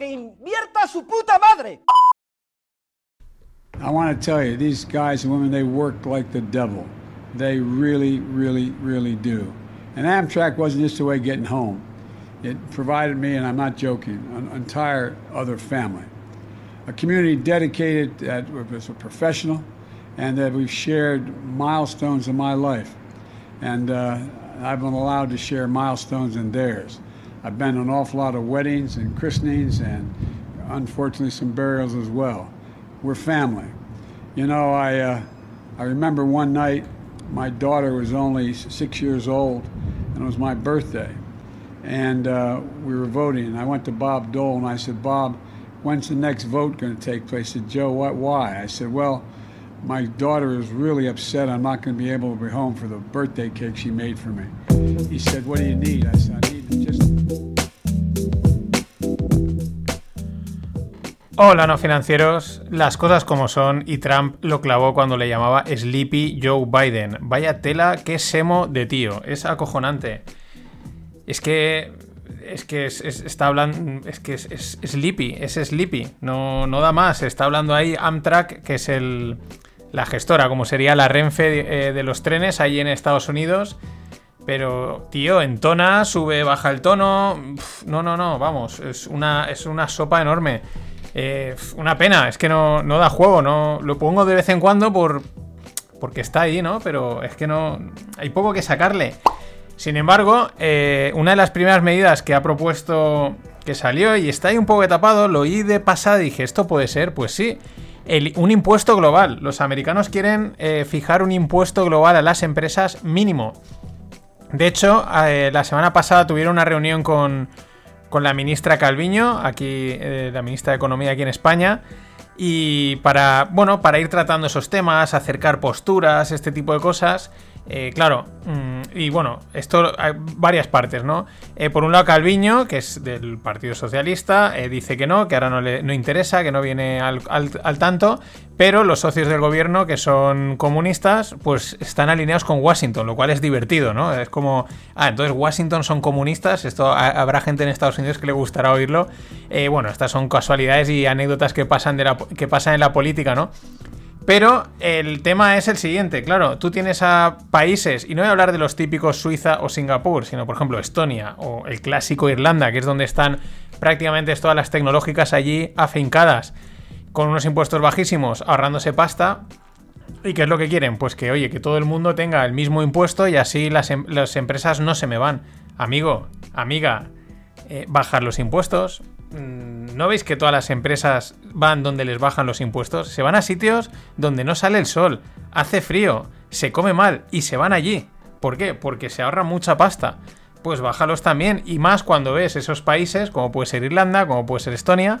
¡Que invierta su puta madre! I want to tell you, these guys and women, they work like the devil. They really, really, really do. And Amtrak wasn't just a way of getting home. It provided me, and I'm not joking, an entire other family. A community dedicated that was a professional and that we've shared milestones in my life. And uh, I've been allowed to share milestones in theirs. I've been an awful lot of weddings and christenings and unfortunately some burials as well. We're family. You know, I, uh, I remember one night my daughter was only six years old and it was my birthday. And uh, we were voting. And I went to Bob Dole and I said, Bob, when's the next vote going to take place? He said, Joe, what, why? I said, well, my daughter is really upset I'm not going to be able to be home for the birthday cake she made for me. He said, what do you need? I said, Hola no financieros, las cosas como son y Trump lo clavó cuando le llamaba Sleepy Joe Biden. Vaya tela, qué semo de tío, es acojonante. Es que es que es- es- está hablando es que es, Sleepy, es Sleepy, no, no da más, está hablando ahí Amtrak, que es el la gestora, como sería la Renfe eh, de los trenes ahí en Estados Unidos. Pero, tío, entona, sube, baja el tono. No, no, no, vamos. Es una, es una sopa enorme. Eh, una pena, es que no, no da juego. No, lo pongo de vez en cuando por, porque está ahí, ¿no? Pero es que no. Hay poco que sacarle. Sin embargo, eh, una de las primeras medidas que ha propuesto que salió y está ahí un poco tapado, lo oí de pasada y dije, ¿esto puede ser? Pues sí. Un impuesto global. Los americanos quieren eh, fijar un impuesto global a las empresas mínimo. De hecho, la semana pasada tuvieron una reunión con, con la ministra Calviño, aquí, eh, la ministra de Economía aquí en España, y para, bueno, para ir tratando esos temas, acercar posturas, este tipo de cosas. Eh, claro, mm, y bueno, esto hay varias partes, ¿no? Eh, por un lado, Calviño, que es del Partido Socialista, eh, dice que no, que ahora no le no interesa, que no viene al, al- tanto, pero los socios del gobierno, que son comunistas, pues están alineados con Washington, lo cual es divertido, ¿no? Es como, ah, entonces Washington son comunistas, esto ha- habrá gente en Estados Unidos que le gustará oírlo. Eh, bueno, estas son casualidades y anécdotas que pasan, de la, que pasan en la política, ¿no? Pero el tema es el siguiente, claro, tú tienes a países, y no voy a hablar de los típicos Suiza o Singapur, sino por ejemplo Estonia o el clásico Irlanda, que es donde están prácticamente todas las tecnológicas allí afincadas, con unos impuestos bajísimos, ahorrándose pasta. ¿Y qué es lo que quieren? Pues que, oye, que todo el mundo tenga el mismo impuesto y así las, em- las empresas no se me van. Amigo, amiga, eh, bajar los impuestos. Mm, ¿No veis que todas las empresas van donde les bajan los impuestos? Se van a sitios donde no sale el sol, hace frío, se come mal y se van allí. ¿Por qué? Porque se ahorra mucha pasta. Pues bájalos también y más cuando ves esos países como puede ser Irlanda, como puede ser Estonia.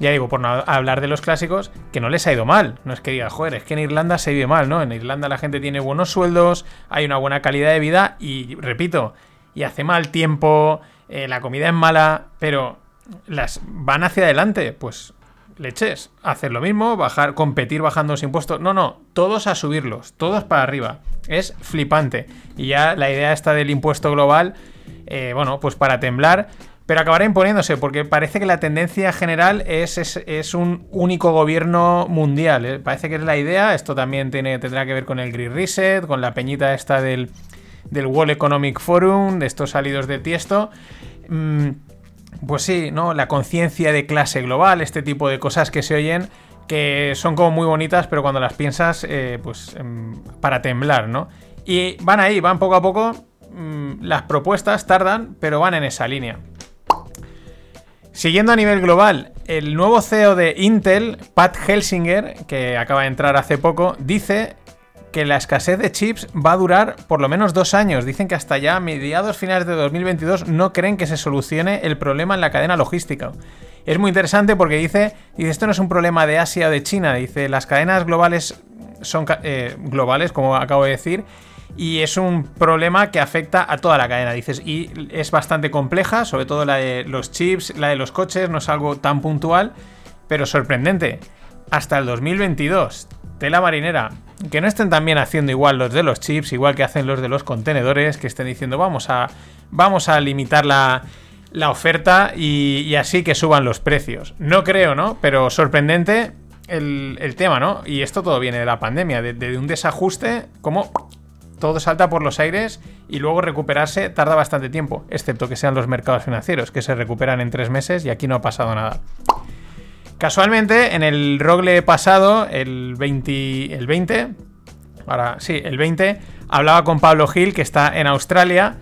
Ya digo, por no hablar de los clásicos, que no les ha ido mal. No es que diga, joder, es que en Irlanda se vive mal, ¿no? En Irlanda la gente tiene buenos sueldos, hay una buena calidad de vida y, repito, y hace mal tiempo, eh, la comida es mala, pero las van hacia adelante, pues leches, hacer lo mismo, bajar, competir bajando los impuestos. No, no, todos a subirlos, todos para arriba. Es flipante. Y ya la idea esta del impuesto global, eh, bueno, pues para temblar, pero acabará imponiéndose, porque parece que la tendencia general es, es, es un único gobierno mundial. ¿eh? Parece que es la idea. Esto también tiene, tendrá que ver con el Green Reset, con la peñita esta del, del World Economic Forum, de estos salidos de tiesto. Mm, pues sí, ¿no? La conciencia de clase global, este tipo de cosas que se oyen, que son como muy bonitas, pero cuando las piensas, eh, pues em, para temblar, ¿no? Y van ahí, van poco a poco. mm, las propuestas tardan, pero van en esa línea. Siguiendo a nivel global, el nuevo CEO de Intel, Pat Helsinger, que acaba de entrar hace poco, dice que la escasez de chips va a durar por lo menos dos años. Dicen que hasta ya mediados finales de 2022 no creen que se solucione el problema en la cadena logística. Es muy interesante porque dice, dice, esto no es un problema de Asia o de China, dice, las cadenas globales son eh, globales, como acabo de decir, y es un problema que afecta a toda la cadena, dices, y es bastante compleja, sobre todo la de los chips, la de los coches, no es algo tan puntual, pero sorprendente. Hasta el 2022, tela marinera, que no estén también haciendo igual los de los chips, igual que hacen los de los contenedores, que estén diciendo vamos a, vamos a limitar la, la oferta y, así que suban los precios. No creo, ¿no? Pero sorprendente el, tema, ¿no? Y esto todo viene de la pandemia, de, de un desajuste, como todo salta por los aires y luego recuperarse tarda bastante tiempo, excepto que sean los mercados financieros, que se recuperan en tres meses y aquí no ha pasado nada. Casualmente, en el rogle pasado, el 20, el 20, ahora sí, el 20, hablaba con Pablo Gil, que está en Australia,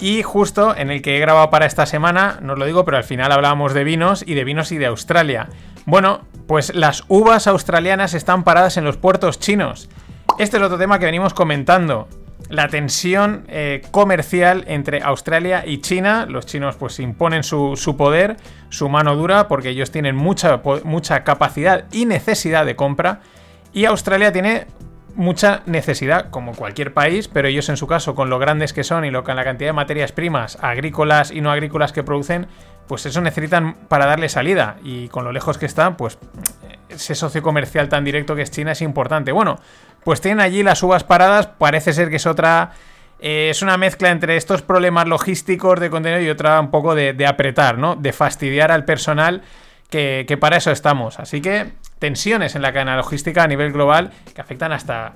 y justo en el que he grabado para esta semana, no os lo digo, pero al final hablábamos de vinos y de vinos y de Australia. Bueno, pues las uvas australianas están paradas en los puertos chinos. Este es otro tema que venimos comentando la tensión eh, comercial entre Australia y China. Los chinos pues imponen su, poder, su mano dura, porque ellos tienen mucha, mucha capacidad y necesidad de compra. Y Australia tiene mucha necesidad, como cualquier país, pero ellos en su caso, con lo grandes que son y lo, con la cantidad de materias primas agrícolas y no agrícolas que producen, pues eso necesitan para darle salida. Y con lo lejos que están, pues ese socio comercial tan directo que es China es importante. Bueno, pues tienen allí las uvas paradas, parece ser que es otra... Eh, es una mezcla entre estos problemas logísticos de contenido y otra un poco de, apretar, ¿no? De fastidiar al personal que, que, para eso estamos. Así que tensiones en la cadena logística a nivel global que afectan hasta,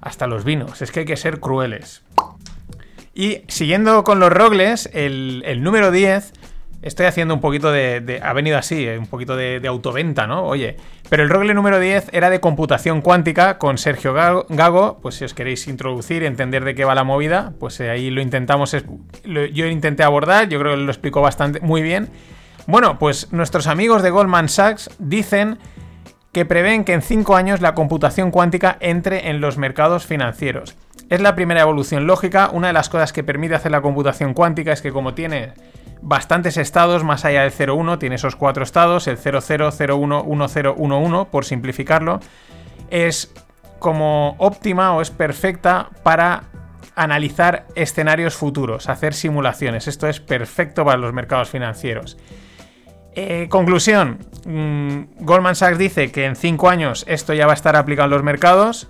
hasta los vinos. Es que hay que ser crueles. Y siguiendo con los rogles, el, el número 10 Estoy haciendo un poquito de, Ha venido así, eh, un poquito de, autoventa, ¿no? Oye. Pero el rogle número 10 era de computación cuántica con Sergio Gago. Pues si os queréis introducir, entender de qué va la movida, pues eh, ahí lo intentamos. yo intenté abordar, yo creo que lo explicó bastante muy bien. Bueno, pues nuestros amigos de Goldman Sachs dicen que prevén que en 5 años la computación cuántica entre en los mercados financieros. Es la primera evolución lógica. Una de las cosas que permite hacer la computación cuántica es que como tiene bastantes estados más allá del 0,1, tiene esos cuatro estados, el 00, 01, 10, 11, por simplificarlo, es como óptima o es perfecta para analizar escenarios futuros, hacer simulaciones. Esto es perfecto para los mercados financieros. Eh, conclusión, mm, Goldman Sachs dice que en 5 años esto ya va a estar aplicado en los mercados.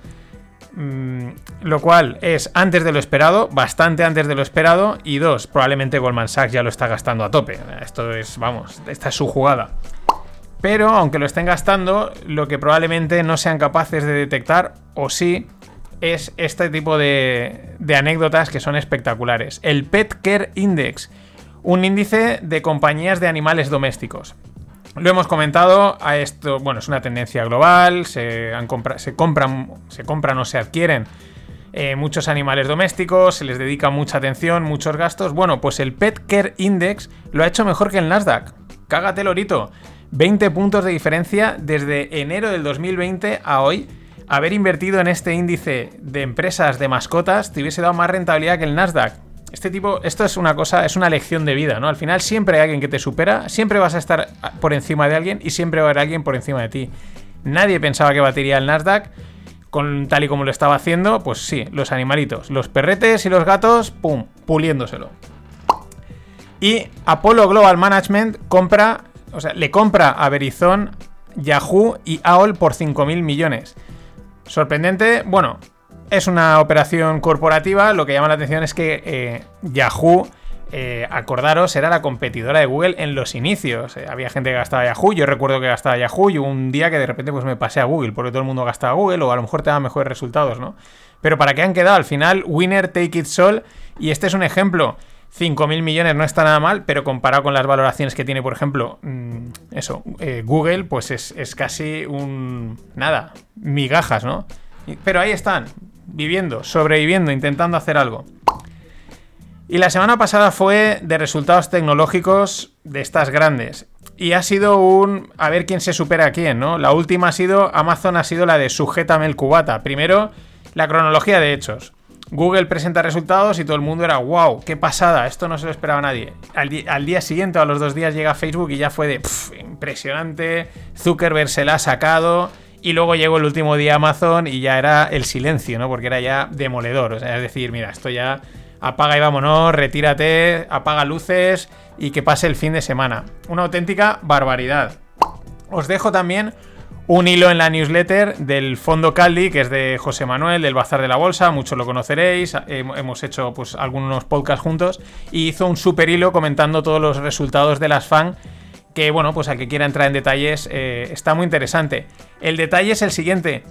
Mm, lo cual es antes de lo esperado, bastante antes de lo esperado. Y dos, probablemente Goldman Sachs ya lo está gastando a tope. Esto es, vamos, esta es su jugada. Pero aunque lo estén gastando, lo que probablemente no sean capaces de detectar, o sí, es este tipo de, de anécdotas que son espectaculares. El Pet Care Index, un índice de compañías de animales domésticos. Lo hemos comentado, esto, bueno, es una tendencia global, se, se, compran, se compran o se adquieren eh, muchos animales domésticos, se les dedica mucha atención, muchos gastos. Bueno, pues el Pet Care Index lo ha hecho mejor que el Nasdaq. Cágate, Lorito. 20 puntos de diferencia desde enero del 2020 a hoy. Haber invertido en este índice de empresas de mascotas te hubiese dado más rentabilidad que el Nasdaq. Este tipo, esto es una cosa, es una lección de vida, ¿no? Al final siempre hay alguien que te supera, siempre vas a estar por encima de alguien y siempre va a haber alguien por encima de ti. Nadie pensaba que batiría el Nasdaq, con tal y como lo estaba haciendo, pues sí, los animalitos, los perretes y los gatos, pum, puliéndoselo. Y Apollo Global Management compra, o sea, le compra a Verizon, Yahoo y AOL por 5.000 millones. Sorprendente, bueno, es una operación corporativa, lo que llama la atención es que eh, Yahoo, eh, acordaros, era la competidora de Google en los inicios. Eh, había gente que gastaba Yahoo, yo recuerdo que gastaba Yahoo y un día que de repente pues me pasé a Google, porque todo el mundo gastaba Google o a lo mejor te da mejores resultados, ¿no? Pero para qué han quedado, al final, winner take it all, y este es un ejemplo. 5.000 millones no está nada mal, pero comparado con las valoraciones que tiene, por ejemplo, mm, eso, Google, pues es, es, casi un... nada, migajas, ¿no? Pero ahí están, viviendo, sobreviviendo, intentando hacer algo. Y la semana pasada fue de resultados tecnológicos de estas grandes. Y ha sido un... A ver quién se supera a quién, ¿no? La última ha sido... Amazon ha sido la de sujétame el cubata. Primero, la cronología de hechos. Google presenta resultados y todo el mundo era, wow, qué pasada, esto no se lo esperaba nadie. Al, día siguiente o a los dos días llega Facebook y ya fue de, impresionante, Zuckerberg se la ha sacado. Y luego llegó el último día Amazon y ya era el silencio, ¿no? Porque era ya demoledor. O sea, es decir, mira, esto ya apaga y vámonos, retírate, apaga luces y que pase el fin de semana. Una auténtica barbaridad. Os dejo también un hilo en la newsletter del Fondo Caldi, que es de José Manuel, del Bazar de la Bolsa, muchos lo conoceréis, hemos hecho pues algunos podcasts juntos, y hizo un super hilo comentando todos los resultados de las FAN, que bueno, pues al que quiera entrar en detalles eh, está muy interesante. El detalle es el siguiente,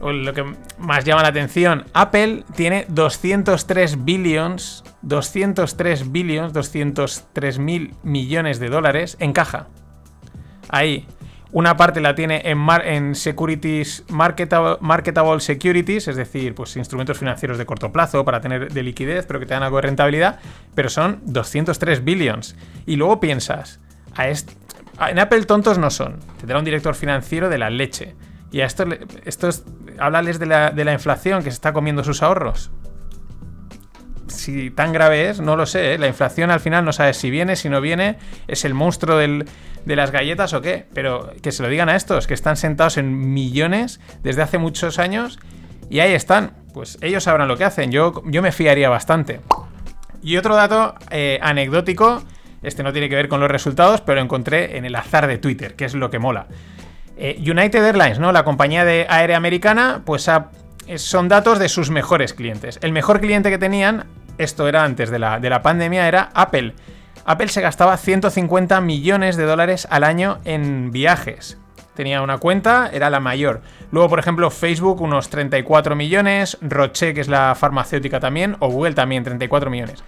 lo que más llama la atención, Apple tiene 203 billions, 203 billions, 203 mil millones de dólares en caja. Ahí. Una parte la tiene en, en securities marketable, securities, es decir, pues instrumentos financieros de corto plazo para tener de liquidez, pero que te dan algo de rentabilidad, pero son 203 billions. Y luego piensas, a en Apple tontos no son, tendrá un director financiero de la leche. Y a esto, es, háblales de la, de la inflación que se está comiendo sus ahorros. Si tan grave es, no lo sé. ¿eh? La inflación al final no sabes si viene, si no viene. Es el monstruo de las galletas o qué. Pero que se lo digan a estos, que están sentados en millones desde hace muchos años. Y ahí están. Pues ellos sabrán lo que hacen. Yo, yo me fiaría bastante. Y otro dato eh, anecdótico. Este no tiene que ver con los resultados, pero lo encontré en el azar de Twitter, que es lo que mola. Eh, United Airlines, ¿no? La compañía de aérea americana, pues son datos de sus mejores clientes. El mejor cliente que tenían, esto era antes de la, de la pandemia, era Apple. Apple se gastaba 150 millones de dólares al año en viajes. Tenía una cuenta, era la mayor. Luego, por ejemplo, Facebook unos 34 millones, Roche, que es la farmacéutica también, o Google también 34 millones.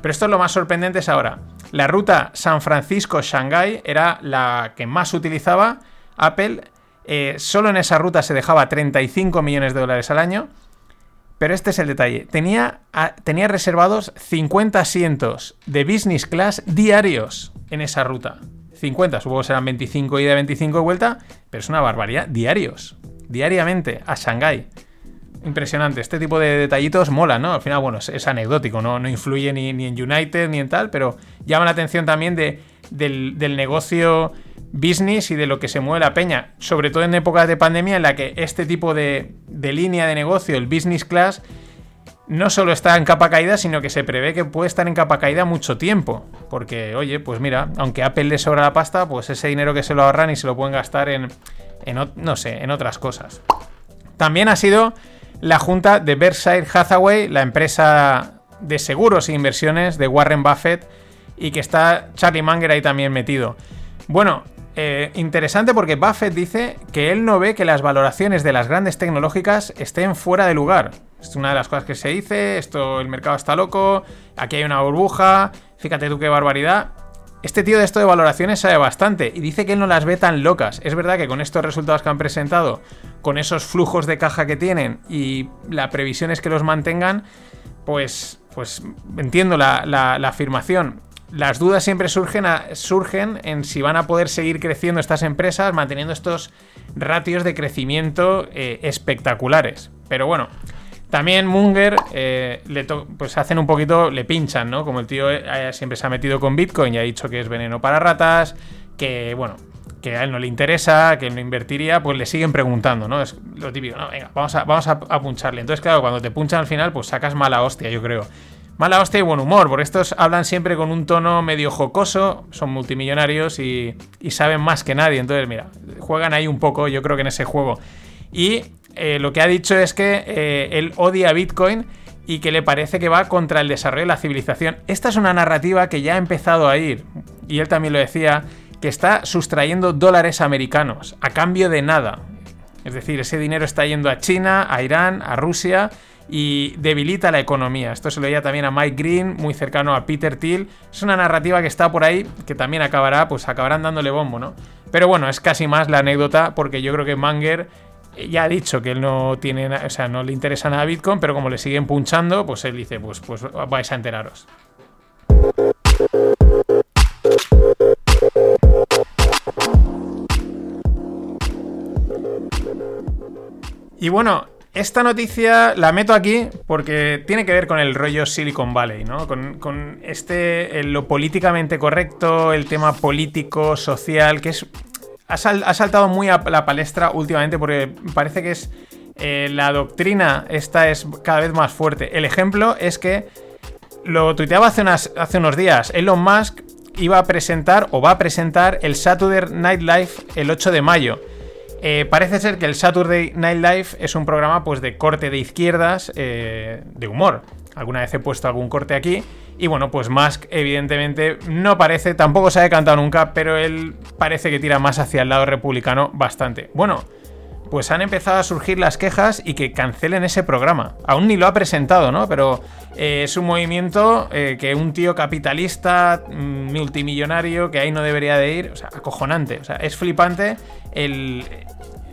Pero esto es lo más sorprendente es ahora. La ruta San Francisco-Shanghai era la que más utilizaba Apple eh, solo en esa ruta se dejaba 35 millones de dólares al año. Pero este es el detalle. Tenía, tenía reservados 50 asientos de business class diarios en esa ruta. 50, supongo que serán 25 ida, 25 vuelta, pero es una barbaridad. Diarios. Diariamente a Shanghái. Impresionante. Este tipo de detallitos mola, ¿no? Al final, bueno, es, anecdótico, ¿no? No influye ni, en United ni en tal, pero llama la atención también de, del, del negocio business y de lo que se mueve la peña, sobre todo en épocas de pandemia en la que este tipo de, línea de negocio, el business class, no solo está en capa caída, sino que se prevé que puede estar en capa caída mucho tiempo. Porque, oye, pues mira, aunque Apple le sobra la pasta, pues ese dinero que se lo ahorran y se lo pueden gastar en, en no sé, en otras cosas. También ha sido la junta de Berkshire Hathaway, la empresa de seguros e inversiones de Warren Buffett, y que está Charlie Munger ahí también metido. Bueno, eh, interesante porque Buffett dice que él no ve que las valoraciones de las grandes tecnológicas estén fuera de lugar. Es una de las cosas que se dice, esto el mercado está loco, aquí hay una burbuja, fíjate tú qué barbaridad. Este tío de esto de valoraciones sabe bastante y dice que él no las ve tan locas. Es verdad que con estos resultados que han presentado, con esos flujos de caja que tienen y la previsión es que los mantengan, pues, pues entiendo la, la afirmación las dudas siempre surgen, surgen en si van a poder seguir creciendo estas empresas manteniendo estos ratios de crecimiento eh, espectaculares. Pero bueno, también Munger eh, le pues hacen un poquito, le pinchan, ¿no? Como el tío eh, siempre se ha metido con Bitcoin y ha dicho que es veneno para ratas, que bueno, que a él no le interesa, que él no invertiría, pues le siguen preguntando, ¿no? Es lo típico, no, venga, vamos a, vamos a puncharle. Entonces, claro, cuando te punchan al final, pues sacas mala hostia, yo creo. Mala hostia y buen humor, porque estos hablan siempre con un tono medio jocoso, son multimillonarios y, saben más que nadie. Entonces, mira, juegan ahí un poco, yo creo que en ese juego. Y eh, lo que ha dicho es que eh, él odia Bitcoin y que le parece que va contra el desarrollo de la civilización. Esta es una narrativa que ya ha empezado a ir, y él también lo decía, que está sustrayendo dólares americanos a cambio de nada. Es decir, ese dinero está yendo a China, a Irán, a Rusia y debilita la economía. Esto se lo veía también a Mike Green, muy cercano a Peter Thiel. Es una narrativa que está por ahí, que también acabará, pues acabarán dándole bombo, ¿no? Pero bueno, es casi más la anécdota, porque yo creo que Manger ya ha dicho que él no tiene, o sea, no le interesa nada Bitcoin, pero como le siguen punchando, pues él dice, pues, pues vais a enteraros. Y bueno, esta noticia la meto aquí porque tiene que ver con el rollo Silicon Valley, ¿no? Con, este, lo políticamente correcto, el tema político, social, que es. Ha, saltado muy a la palestra últimamente porque parece que es. Eh, la doctrina esta es cada vez más fuerte. El ejemplo es que lo tuiteaba hace, hace unos días. Elon Musk iba a presentar o va a presentar el Saturday Night Live el 8 de mayo. Eh, parece ser que el Saturday Night Live es un programa pues, de corte de izquierdas, eh, de humor. Alguna vez he puesto algún corte aquí. Y bueno, pues Musk evidentemente no parece, tampoco se ha decantado nunca, pero él parece que tira más hacia el lado republicano bastante. Bueno, pues han empezado a surgir las quejas y que cancelen ese programa. Aún ni lo ha presentado, ¿no? Pero eh, es un movimiento que un tío capitalista, mm, multimillonario, que ahí no debería de ir, o sea, acojonante, o sea, es flipante el,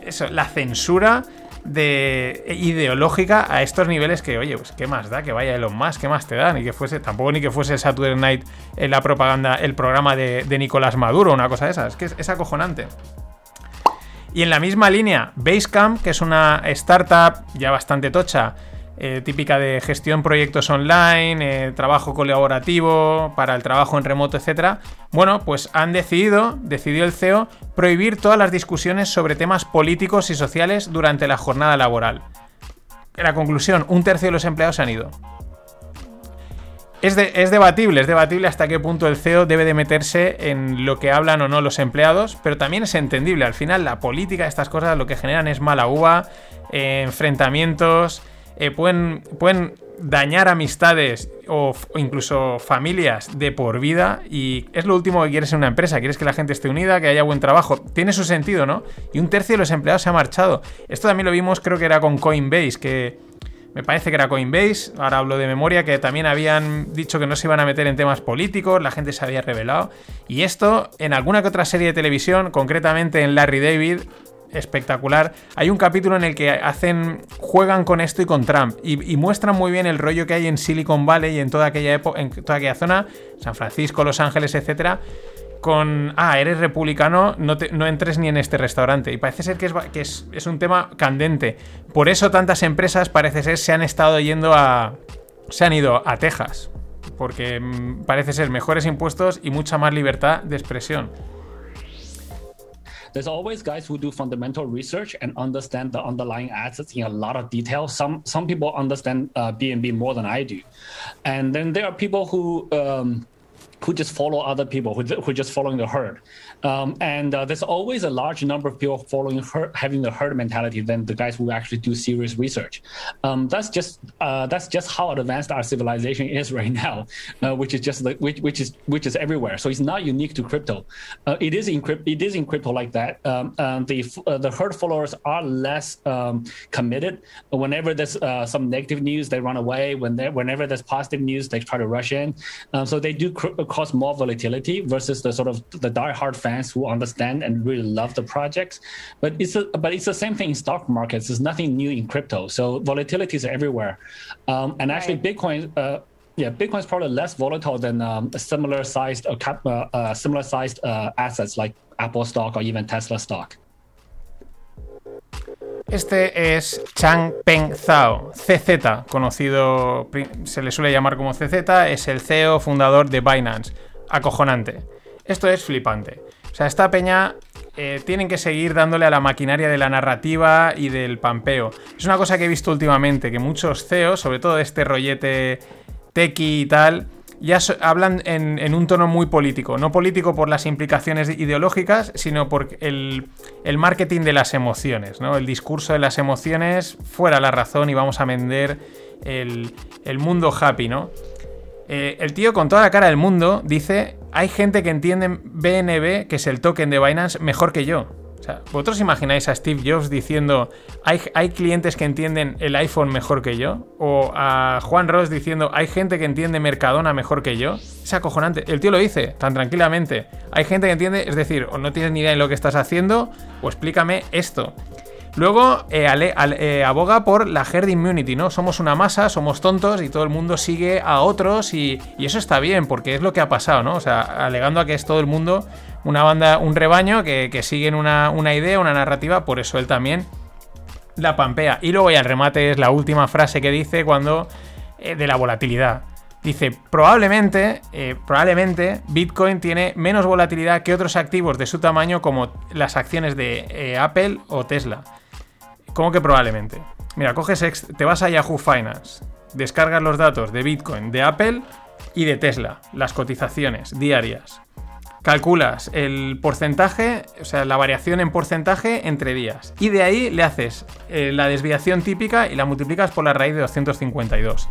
eso, la censura de ideológica a estos niveles que, oye, pues qué más da que vaya Elon Musk, qué más te da, ni que fuese, tampoco ni que fuese Saturday Night en la propaganda, el programa de Nicolás Maduro, una cosa de esas, es que es, acojonante. Y en la misma línea, Basecamp, que es una startup ya bastante tocha, eh, típica de gestión proyectos online, eh, trabajo colaborativo para el trabajo en remoto, etc. Bueno, pues han decidido, decidió el CEO, prohibir todas las discusiones sobre temas políticos y sociales durante la jornada laboral. La conclusión, un tercio de los empleados se han ido. Es, debatible, es debatible hasta qué punto el CEO debe de meterse en lo que hablan o no los empleados, pero también es entendible. Al final, la política, estas cosas, lo que generan es mala uva, eh, enfrentamientos, eh, pueden, pueden dañar amistades o, incluso familias de por vida y es lo último que quieres en una empresa, quieres que la gente esté unida, que haya buen trabajo, tiene su sentido, ¿no? Y un tercio de los empleados se ha marchado. Esto también lo vimos, creo que era con Coinbase, que me parece que era Coinbase, ahora hablo de memoria, que también habían dicho que no se iban a meter en temas políticos, la gente se había revelado. Y esto, en alguna que otra serie de televisión, concretamente en Larry David, espectacular. Hay un capítulo en el que hacen juegan con esto y con Trump y, muestran muy bien el rollo que hay en Silicon Valley y en toda aquella zona, San Francisco, Los Ángeles, etcétera. Con, ah, eres republicano, no, no entres ni en este restaurante. Y parece ser que, es, que es, es un tema candente. Por eso tantas empresas, parece ser, se han estado yendo a... Se han ido a Texas. Porque mm, parece ser mejores impuestos y mucha más libertad de expresión. There's always guys who do fundamental research and understand the underlying assets in a lot of detail. Some some people understand uh, BNB more than I do, and then there are people who. Um, who just follow other people, who, who just following the herd. Um, and uh, there's always a large number of people following herd, having the herd mentality than the guys who actually do serious research. Um, that's just uh, that's just how advanced our civilization is right now, uh, which is just like, which, which is which is everywhere. So it's not unique to crypto. Uh, it is in crypto. It is in crypto like that. Um, the uh, the herd followers are less um, committed. Whenever there's uh, some negative news, they run away. When whenever there's positive news, they try to rush in. Um, so they do cr- cause more volatility versus the sort of the die-hard fans who understand and really love the projects. But it's a, but it's the same thing in stock markets. There's nothing new in crypto. So volatilities are everywhere. Um, and actually, right. Bitcoin. Uh, yeah, Bitcoin is probably less volatile than um, similar sized uh, cap, uh, uh, similar sized uh, assets like Apple stock or even Tesla stock. Este es Chang Peng Zhao, CZ, conocido, se le suele llamar como CZ, es el CEO fundador de Binance. Acojonante. Esto es flipante. O sea, esta peña eh, tienen que seguir dándole a la maquinaria de la narrativa y del pampeo. Es una cosa que he visto últimamente, que muchos CEOs, sobre todo este rollete tequi y tal, ya hablan en, un tono muy político. No político por las implicaciones ideológicas, sino por el, marketing de las emociones, ¿no? El discurso de las emociones fuera la razón y vamos a vender el, mundo happy, ¿no? Eh, el tío con toda la cara del mundo dice, hay gente que entiende BNB, que es el token de Binance, mejor que yo. O sea, ¿vosotros imagináis a Steve Jobs diciendo, hay, hay, clientes que entienden el iPhone mejor que yo? O a Juan Ross diciendo, hay gente que entiende Mercadona mejor que yo? Es acojonante. El tío lo dice tan tranquilamente. Hay gente que entiende, es decir, o no tienes ni idea de lo que estás haciendo, o explícame esto. Luego eh, eh, aboga por la herd immunity, ¿no? Somos una masa, somos tontos y todo el mundo sigue a otros y, eso está bien porque es lo que ha pasado, ¿no? O sea, alegando a que es todo el mundo una banda, un rebaño que, siguen una, una idea, una narrativa, por eso él también la pampea. Y luego ya el remate es la última frase que dice cuando... eh, de la volatilidad. Dice, probablemente, eh, probablemente Bitcoin tiene menos volatilidad que otros activos de su tamaño como las acciones de eh, Apple o Tesla. ¿Cómo que probablemente? Mira, coges, te vas a Yahoo Finance, descargas los datos de Bitcoin, de Apple y de Tesla, las cotizaciones diarias. Calculas el porcentaje, o sea, la variación en porcentaje entre días. Y de ahí le haces eh, la desviación típica y la multiplicas por la raíz de 252.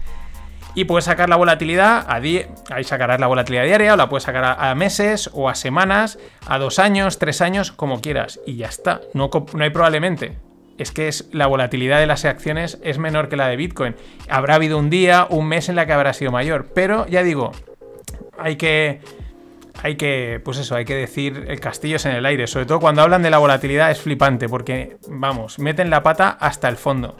Y puedes sacar la volatilidad a ahí sacarás la volatilidad diaria, o la puedes sacar a, a meses o a semanas, a dos años, tres años, como quieras. Y ya está. No, no hay probablemente. Es que es, la volatilidad de las acciones es menor que la de Bitcoin. Habrá habido un día, un mes en la que habrá sido mayor. Pero ya digo, hay que. Hay que. Pues eso, hay que decir el castillo es en el aire. Sobre todo cuando hablan de la volatilidad es flipante. Porque, vamos, meten la pata hasta el fondo.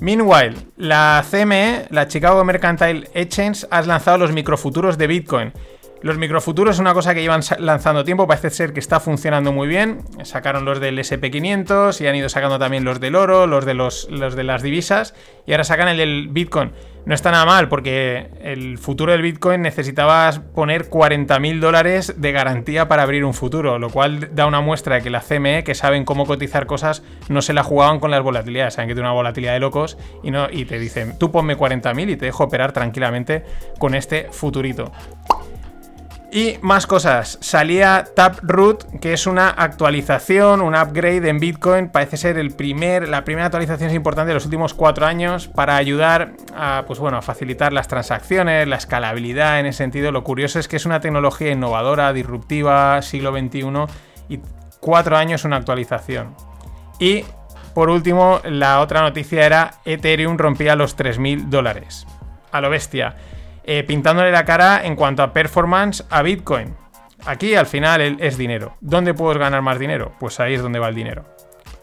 Meanwhile, la CME, la Chicago Mercantile Exchange, ha lanzado los microfuturos de Bitcoin. Los microfuturos es una cosa que llevan lanzando tiempo, parece ser que está funcionando muy bien. Sacaron los del SP500 y han ido sacando también los del oro, los de, los, los de las divisas y ahora sacan el del Bitcoin. No está nada mal porque el futuro del Bitcoin necesitabas poner 40.000 dólares de garantía para abrir un futuro, lo cual da una muestra de que la CME, que saben cómo cotizar cosas, no se la jugaban con las volatilidades. Saben que tiene una volatilidad de locos y, no, y te dicen, tú ponme 40.000 y te dejo operar tranquilamente con este futurito. Y más cosas. Salía Taproot, que es una actualización, un upgrade en Bitcoin. Parece ser el primer, la primera actualización importante de los últimos cuatro años para ayudar a, pues bueno, a facilitar las transacciones, la escalabilidad en ese sentido. Lo curioso es que es una tecnología innovadora, disruptiva, siglo XXI y cuatro años una actualización. Y por último, la otra noticia era Ethereum rompía los 3.000 dólares. A lo bestia. Eh, pintándole la cara en cuanto a performance a Bitcoin. Aquí al final es dinero. ¿Dónde puedes ganar más dinero? Pues ahí es donde va el dinero.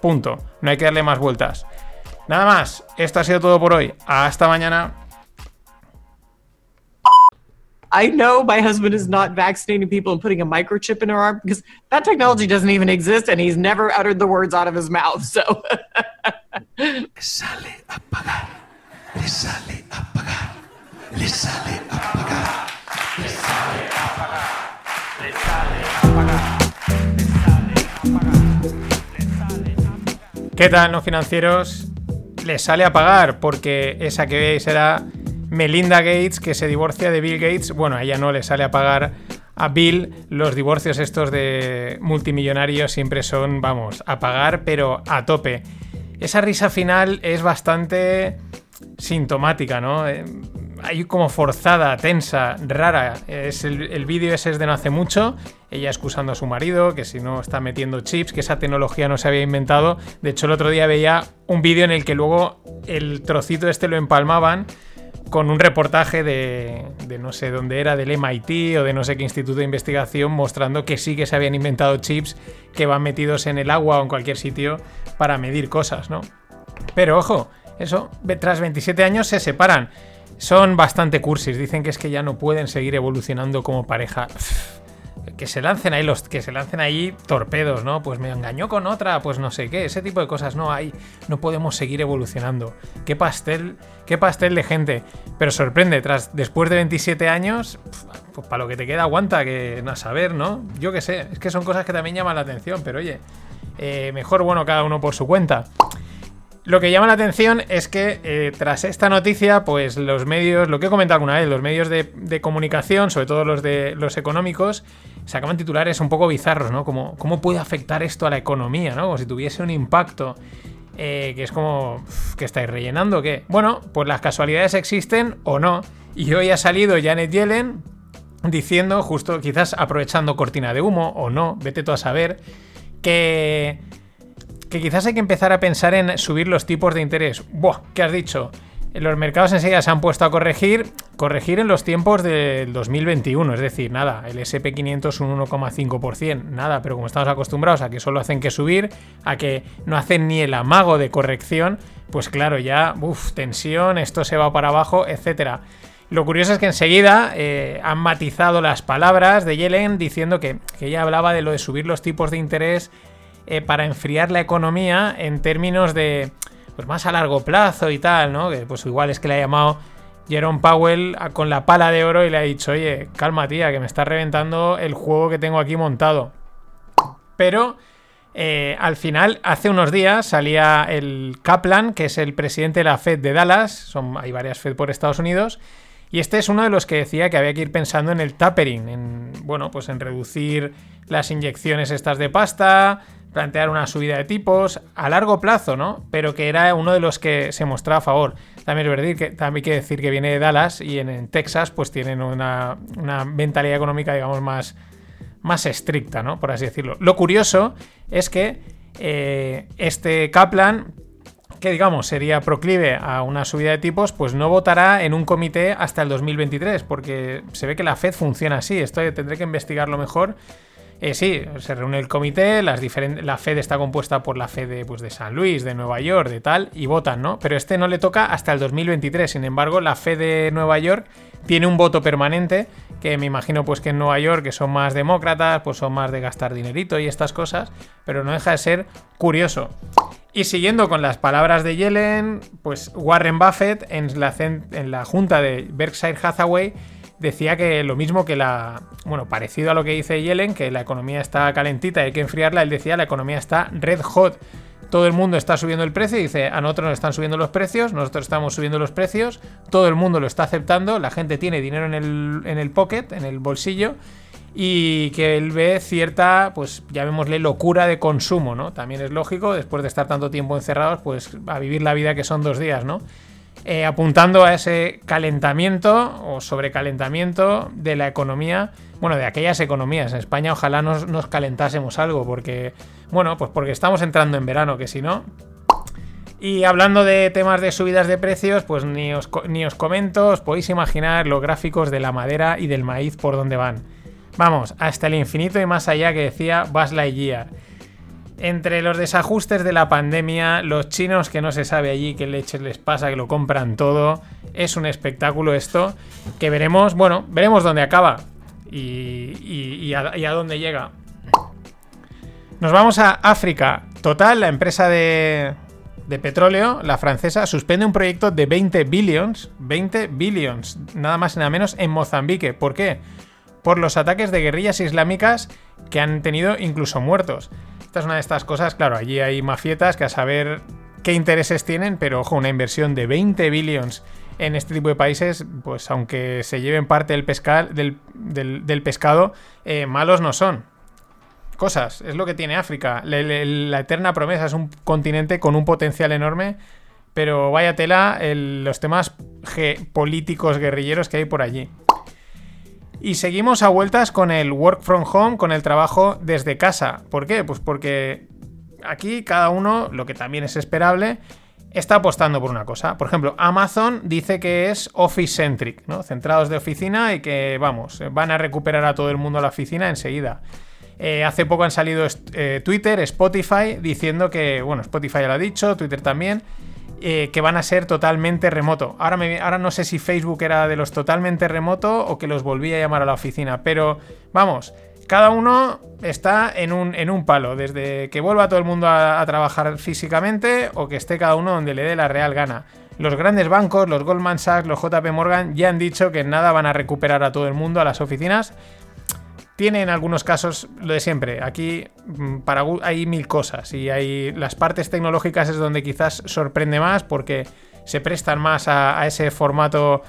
Punto. No hay que darle más vueltas. Nada más. Esto ha sido todo por hoy. Hasta mañana. I know my husband is not vaccinating people and putting a microchip in her arm because that technology doesn't even exist and he's never uttered the words out of his mouth. So sale a pagar, le sale a pagar, le sale a pagar, le sale a pagar, le sale a pagar, le sale a pagar, le sale a pagar. ¿Qué tal, no financieros? Les sale a pagar porque esa que veis era Melinda Gates que se divorcia de Bill Gates. Bueno, a ella no le sale a pagar a Bill. Los divorcios estos de multimillonarios siempre son, vamos, a pagar, pero a tope. Esa risa final es bastante sintomática, ¿no? Hay como forzada, tensa, rara. Es el, el vídeo ese es de no hace mucho. Ella excusando a su marido, que si no está metiendo chips, que esa tecnología no se había inventado. De hecho, el otro día veía un vídeo en el que luego el trocito este lo empalmaban con un reportaje de, de no sé dónde era, del MIT o de no sé qué instituto de investigación, mostrando que sí que se habían inventado chips que van metidos en el agua o en cualquier sitio para medir cosas, ¿no? Pero ojo, eso, tras 27 años se separan. Son bastante cursis, dicen que es que ya no pueden seguir evolucionando como pareja. Que se lancen ahí los que se lancen ahí torpedos, ¿no? Pues me engañó con otra, pues no sé qué, ese tipo de cosas no hay, no podemos seguir evolucionando. Qué pastel, qué pastel de gente. Pero sorprende, tras después de 27 años, pues para lo que te queda aguanta, que no saber, ¿no? Yo qué sé, es que son cosas que también llaman la atención, pero oye, eh, mejor bueno cada uno por su cuenta. Lo que llama la atención es que eh, tras esta noticia, pues los medios, lo que he comentado alguna vez, los medios de, comunicación, sobre todo los de los económicos, sacaban titulares un poco bizarros, ¿no? Como cómo puede afectar esto a la economía, ¿no? Como si tuviese un impacto. eh, que es como, ¿que estáis rellenando qué? Bueno, pues las casualidades existen o no. Y hoy ha salido Janet Yellen diciendo, justo quizás aprovechando cortina de humo o no, vete tú a saber, que que quizás hay que empezar a pensar en subir los tipos de interés. Buah, ¿qué has dicho? Los mercados enseguida se han puesto a corregir, corregir en los tiempos del 2021, es decir, nada, el SP500 un 1,5%, nada, pero como estamos acostumbrados a que solo hacen que subir, a que no hacen ni el amago de corrección, pues claro, ya, uff, tensión, esto se va para abajo, etcétera. Lo curioso es que enseguida eh, han matizado las palabras de Yellen diciendo que, que ella hablaba de lo de subir los tipos de interés eh, para enfriar la economía en términos de pues más a largo plazo y tal, ¿no? Que pues igual es que le ha llamado Jerome Powell con la pala de oro y le ha dicho, oye, calma tía, que me está reventando el juego que tengo aquí montado. Pero eh, al final, hace unos días salía el Kaplan, que es el presidente de la Fed de Dallas, son, hay varias Fed por Estados Unidos, y este es uno de los que decía que había que ir pensando en el tapering, en, bueno, pues en reducir las inyecciones estas de pasta, plantear una subida de tipos a largo plazo, ¿no? Pero que era uno de los que se mostraba a favor. También es también hay que decir que viene de Dallas y en, en Texas pues tienen una, una mentalidad económica, digamos, más, más estricta, ¿no? Por así decirlo. Lo curioso es que eh, este Kaplan, que digamos sería proclive a una subida de tipos, pues no votará en un comité hasta el 2023, porque se ve que la Fed funciona así. Esto tendré que investigarlo mejor. Eh, sí, se reúne el comité, las la Fed está compuesta por la Fed de, pues, de San Luis, de Nueva York, de tal, y votan, ¿no? Pero este no le toca hasta el 2023. Sin embargo, la Fed de Nueva York tiene un voto permanente, que me imagino pues que en Nueva York, que son más demócratas, pues son más de gastar dinerito y estas cosas, pero no deja de ser curioso. Y siguiendo con las palabras de Yellen, pues Warren Buffett en la, en la junta de Berkshire Hathaway decía que lo mismo que la. Bueno, parecido a lo que dice Yellen, que la economía está calentita y hay que enfriarla, él decía la economía está red hot. Todo el mundo está subiendo el precio y dice, a nosotros nos están subiendo los precios, nosotros estamos subiendo los precios, todo el mundo lo está aceptando, la gente tiene dinero en el, en el pocket, en el bolsillo, y que él ve cierta, pues llamémosle locura de consumo, ¿no? También es lógico, después de estar tanto tiempo encerrados, pues a vivir la vida que son dos días, ¿no? Eh, apuntando a ese calentamiento o sobrecalentamiento de la economía, bueno, de aquellas economías. En España ojalá nos, calentásemos algo, porque, bueno, pues porque estamos entrando en verano, que si no... Y hablando de temas de subidas de precios, pues ni os, ni os comento, os podéis imaginar los gráficos de la madera y del maíz por dónde van. Vamos, hasta el infinito y más allá que decía Buzz Lightyear. Entre los desajustes de la pandemia, los chinos que no se sabe allí qué leches les pasa, que lo compran todo, es un espectáculo esto, que veremos, bueno, veremos dónde acaba y, a dónde llega. Nos vamos a África. Total, la empresa de, de petróleo, la francesa, suspende un proyecto de 20 billions, 20 billions, nada más y nada menos, en Mozambique. ¿Por qué? Por los ataques de guerrillas islámicas que han tenido incluso muertos. Es una de estas cosas, claro, allí hay mafietas que a saber qué intereses tienen, pero ojo, una inversión de 20 billions en este tipo de países, pues aunque se lleven parte del, pescado, eh, malos no son cosas. Es lo que tiene África. La eterna promesa es un continente con un potencial enorme, pero vaya tela el- los temas políticos guerrilleros que hay por allí. Y seguimos a vueltas con el work from home, con el trabajo desde casa. ¿Por qué? Pues porque aquí cada uno, lo que también es esperable, está apostando por una cosa. Por ejemplo, Amazon dice que es office centric, ¿no? Centrados de oficina y que, vamos, van a recuperar a todo el mundo a la oficina enseguida. Eh, hace poco han salido eh, Twitter, Spotify, diciendo que, bueno, Spotify ya lo ha dicho, Twitter también, eh, que van a ser totalmente remoto. Ahora, ahora no sé si Facebook era de los totalmente remoto o que los volvía a llamar a la oficina, pero vamos, cada uno está en un, en un palo, desde que vuelva todo el mundo a, a trabajar físicamente o que esté cada uno donde le dé la real gana. Los grandes bancos, los Goldman Sachs, los JP Morgan, ya han dicho que nada van a recuperar a todo el mundo a las oficinas. Tiene en algunos casos lo de siempre. Aquí mm, para, hay mil cosas y hay las partes tecnológicas es donde quizás sorprende más porque se prestan más a, ese formato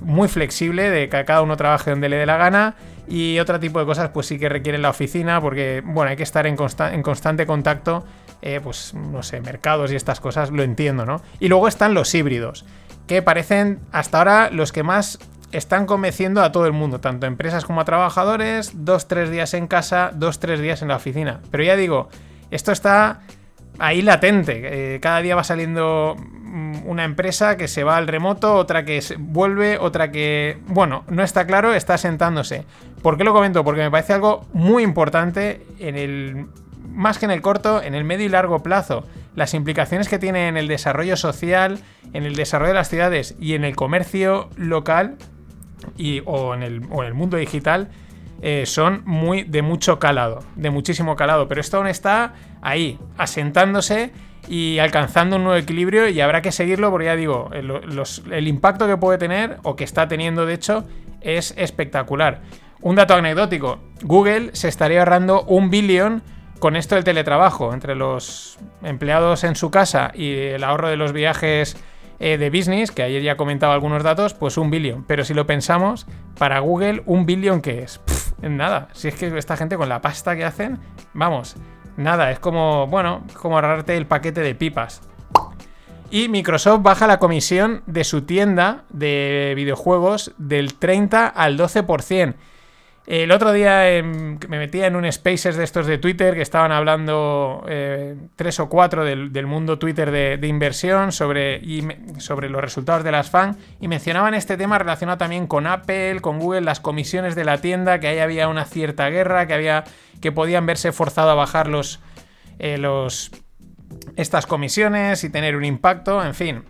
muy flexible de que cada uno trabaje donde le dé la gana y otro tipo de cosas pues sí que requieren la oficina porque bueno hay que estar en constante contacto eh, pues no sé mercados y estas cosas lo entiendo no y luego están los híbridos que parecen hasta ahora los que más están convenciendo a todo el mundo, tanto a empresas como a trabajadores, dos, tres días en casa, dos, tres días en la oficina. Pero ya digo, esto está ahí latente. eh, cada día va saliendo mm, una empresa que se va al remoto, otra que vuelve, otra que, bueno, no está claro, está sentándose. ¿Por qué lo comento? Porque me parece algo muy importante en el más que en el corto, en el medio y largo plazo. Las implicaciones que tiene en el desarrollo social, en el desarrollo de las ciudades y en el comercio local y, o, en el, o en el mundo digital eh, son muy de mucho calado, de muchísimo calado. Pero esto aún está ahí, asentándose y alcanzando un nuevo equilibrio y habrá que seguirlo porque ya digo, el, los- el impacto que puede tener o que está teniendo de hecho es espectacular. Un dato anecdótico, Google se estaría ahorrando un billón con esto del teletrabajo entre los empleados en su casa y el ahorro de los viajes eh, de business, que ayer ya comentaba algunos datos, pues un billón. Pero si lo pensamos, para Google, un billón que es Pff, nada. Si es que esta gente con la pasta que hacen, vamos, nada, es como, bueno, como ahorrarte el paquete de pipas. Y Microsoft baja la comisión de su tienda de videojuegos del 30 al 12%. El otro día em, me metía en un Spaces de estos de Twitter que estaban hablando eh, tres o cuatro del, del mundo Twitter de, inversión sobre, sobre los resultados de las fans y mencionaban este tema relacionado también con Apple, con Google, las comisiones de la tienda, que ahí había una cierta guerra, que había que podían verse forzado a bajar los, eh, los estas comisiones y tener un impacto, en fin,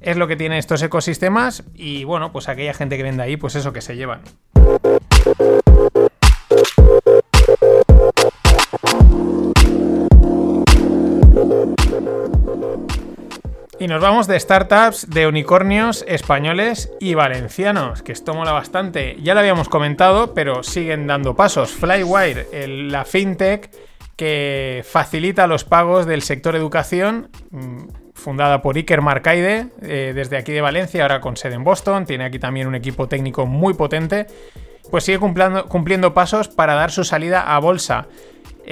es lo que tienen estos ecosistemas y bueno, pues aquella gente que vende ahí, pues eso que se llevan. Y nos vamos de startups, de unicornios españoles y valencianos, que esto mola bastante. Ya lo habíamos comentado, pero siguen dando pasos. Flywire, la fintech que facilita los pagos del sector educación, mm, fundada por Iker Marcaide, eh, desde aquí de Valencia, ahora con sede en Boston, tiene aquí también un equipo técnico muy potente, pues sigue cumpliendo pasos para dar su salida a bolsa.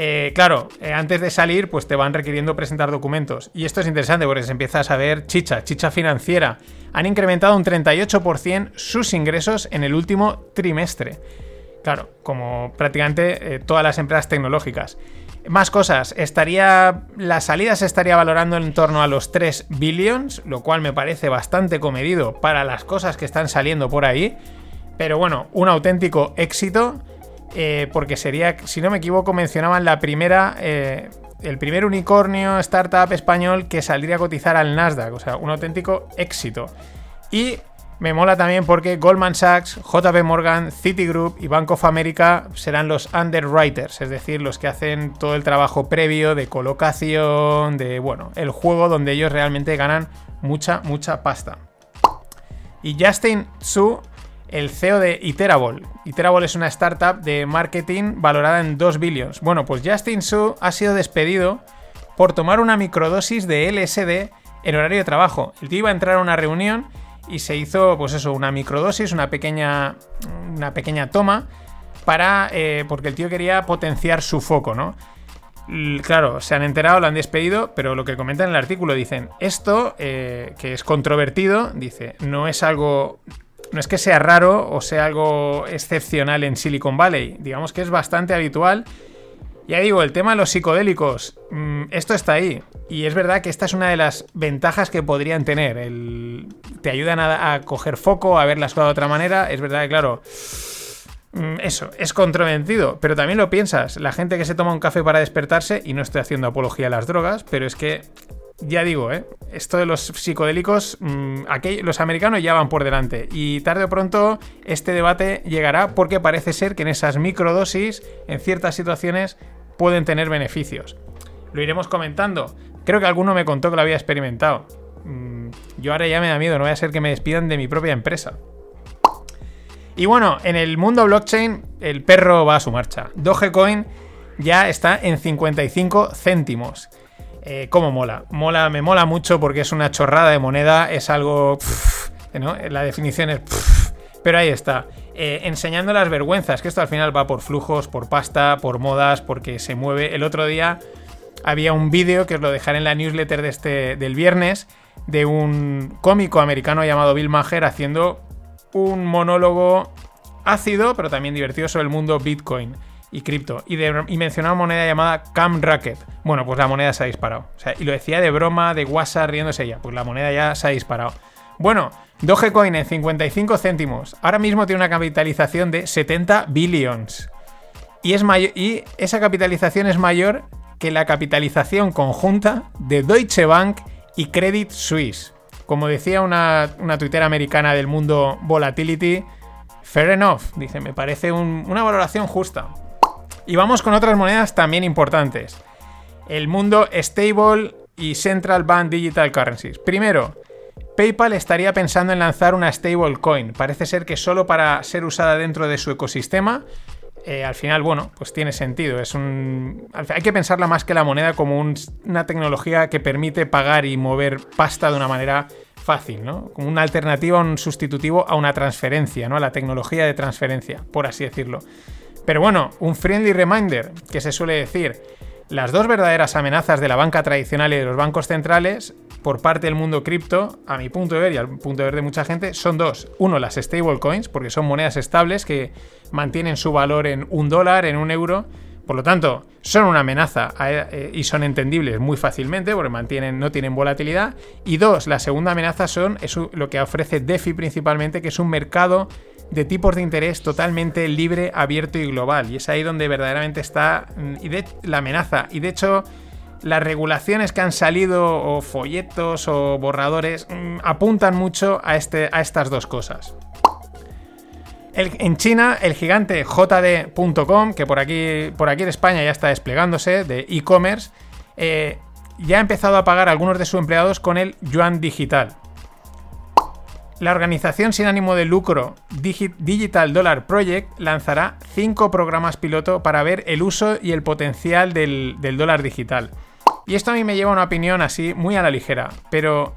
Eh, claro, eh, antes de salir, pues te van requiriendo presentar documentos. Y esto es interesante porque se empieza a saber chicha, chicha financiera. Han incrementado un 38% sus ingresos en el último trimestre. Claro, como prácticamente eh, todas las empresas tecnológicas. Más cosas, estaría. La salida se estaría valorando en torno a los 3 billions, lo cual me parece bastante comedido para las cosas que están saliendo por ahí. Pero bueno, un auténtico éxito. Eh, porque sería, si no me equivoco, mencionaban la primera. eh, el primer unicornio startup español que saldría a cotizar al Nasdaq. O sea, un auténtico éxito. Y me mola también porque Goldman Sachs, JP Morgan, Citigroup y Bank of America serán los underwriters, es decir, los que hacen todo el trabajo previo de colocación, de, bueno, el juego donde ellos realmente ganan mucha, mucha pasta. Y Justin Su, el CEO de Iterable. Iterable es una startup de marketing valorada en 2 billions. Bueno, pues Justin Su ha sido despedido por tomar una microdosis de LSD en horario de trabajo. El tío iba a entrar a una reunión y se hizo, pues eso, una microdosis, una pequeña, una pequeña toma para, eh, porque el tío quería potenciar su foco, ¿no? Claro, se han enterado, lo han despedido, pero lo que comentan en el artículo dicen, esto, eh, que es controvertido, dice, no es algo, no es que sea raro o sea algo excepcional en Silicon Valley, digamos que es bastante habitual. Ya digo, el tema de los psicodélicos, mm, esto está ahí. Y es verdad que esta es una de las ventajas que podrían tener. El- te ayudan a, a coger foco, a ver las cosas de otra manera. Es verdad que, claro, Mm, Eso, es controvertido, pero también lo piensas. La gente que se toma un café para despertarse, y no estoy haciendo apología a las drogas, pero es que, ya digo, ¿eh? esto de los psicodélicos, mm, los americanos ya van por delante. Y tarde o pronto este debate llegará porque parece ser que en esas microdosis, en ciertas situaciones, pueden tener beneficios. Lo iremos comentando. Creo que alguno me contó que lo había experimentado. Mm, Yo ahora ya me da miedo, no voy a ser que me despidan de mi propia empresa. Y bueno, en el mundo blockchain, el perro va a su marcha. Dogecoin ya está en 55 céntimos. Eh, ¿Cómo mola? mola? Me mola mucho porque es una chorrada de moneda, es algo... La definición es... pff, pero ahí está. Eh, enseñando las vergüenzas, que esto al final va por flujos, por pasta, por modas, porque se mueve. El otro día había un vídeo que os lo dejaré en la newsletter de este, del viernes de un cómico americano llamado Bill Maher haciendo un monólogo ácido, pero también divertido sobre el mundo Bitcoin y cripto. Y, mencionaba una moneda llamada Cam Racket. Bueno, pues la moneda se ha disparado. Y lo decía de broma, de WhatsApp, riéndose ella. Pues la moneda ya se ha disparado. Bueno, Dogecoin en 55 céntimos. Ahora mismo tiene una capitalización de 70 billions. Y, es y esa capitalización es mayor que la capitalización conjunta de Deutsche Bank y Credit Suisse. Como decía una, una tuitera americana del mundo volatility, fair enough, dice, me parece un- una valoración justa. Y vamos con otras monedas también importantes. El mundo stable y Central Bank Digital Currencies. Primero, PayPal estaría pensando en lanzar una stablecoin. Parece ser que solo para ser usada dentro de su ecosistema. eh, al final, bueno, pues tiene sentido. Es un. Hay que pensarla más que la moneda como un- una tecnología que permite pagar y mover pasta de una manera fácil, ¿no? Como una alternativa, un sustitutivo a una transferencia, ¿no? A la tecnología de transferencia, por así decirlo. Pero bueno, un friendly reminder que se suele decir. Las dos verdaderas amenazas de la banca tradicional y de los bancos centrales por parte del mundo cripto, a mi punto de ver y al punto de ver de mucha gente, son dos. Uno, las stablecoins, porque son monedas estables que mantienen su valor en un dólar, en un euro. Por lo tanto, son una amenaza eh, y son entendibles muy fácilmente porque mantienen, no tienen volatilidad. Y dos, la segunda amenaza son lo que ofrece DeFi principalmente, que es un mercado de tipos de interés totalmente libre, abierto y global. Y es ahí donde verdaderamente está mm, la amenaza. Y de hecho, las regulaciones que han salido, o folletos o borradores, mm, apuntan mucho a, este, a estas dos cosas. En China, el gigante JD.com, que por aquí, por aquí en España ya está desplegándose, de e-commerce, eh, ya ha empezado a pagar a algunos de sus empleados con el yuan digital. La organización sin ánimo de lucro Digi- Digital Dollar Project lanzará cinco programas piloto para ver el uso y el potencial del, dólar digital. Y esto a mí me lleva a una opinión así muy a la ligera, pero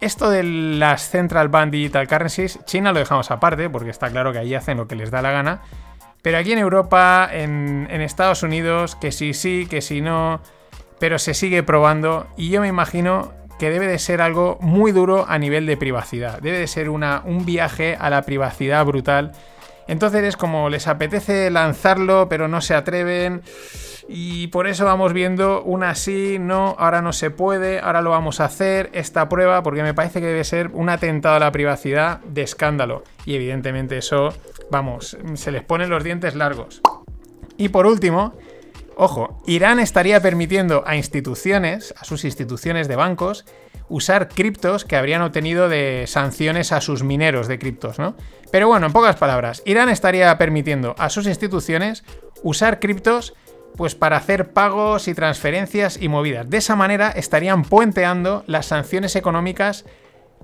esto de las Central Bank Digital Currencies, China lo dejamos aparte, porque está claro que allí hacen lo que les da la gana. Pero aquí en Europa, en, en Estados Unidos, que sí, sí, que sí, no. Pero se sigue probando. Y yo me imagino que debe de ser algo muy duro a nivel de privacidad. Debe de ser una, un viaje a la privacidad brutal. Entonces es como les apetece lanzarlo, pero no se atreven. Y por eso vamos viendo una sí, no, ahora no se puede, ahora lo vamos a hacer, esta prueba, porque me parece que debe ser un atentado a la privacidad de escándalo. Y evidentemente eso, vamos, se les ponen los dientes largos. Y por último, ojo, Irán estaría permitiendo a instituciones, a sus instituciones de bancos, usar criptos que habrían obtenido de sanciones a sus mineros de criptos, ¿no? Pero bueno, en pocas palabras, Irán estaría permitiendo a sus instituciones usar criptos pues para hacer pagos y transferencias y movidas. De esa manera estarían puenteando las sanciones económicas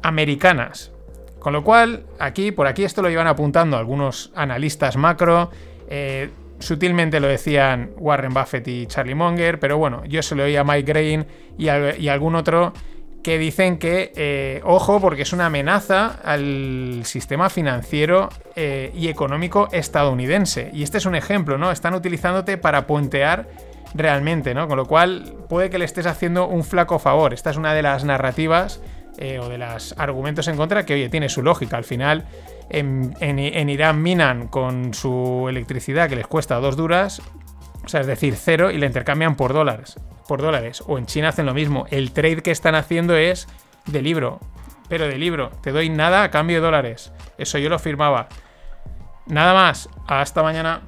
americanas. Con lo cual, aquí, por aquí esto lo iban apuntando algunos analistas macro. eh, sutilmente lo decían Warren Buffett y Charlie Munger, pero bueno, yo se lo oí a Mike Grain y, y algún otro que dicen que, eh, ojo, porque es una amenaza al sistema financiero eh, y económico estadounidense. Y este es un ejemplo, ¿no? Están utilizándote para puentear realmente, ¿no? Con lo cual puede que le estés haciendo un flaco favor. Esta es una de las narrativas eh, o de los argumentos en contra que, oye, tiene su lógica. Al final, en, Irán minan con su electricidad que les cuesta dos duras, o sea, es decir, cero, y la intercambian por dólares. Por dólares. O en China hacen lo mismo. El trade que están haciendo es de libro. Pero de libro. Te doy nada a cambio de dólares. Eso yo lo firmaba. Nada más. Hasta mañana.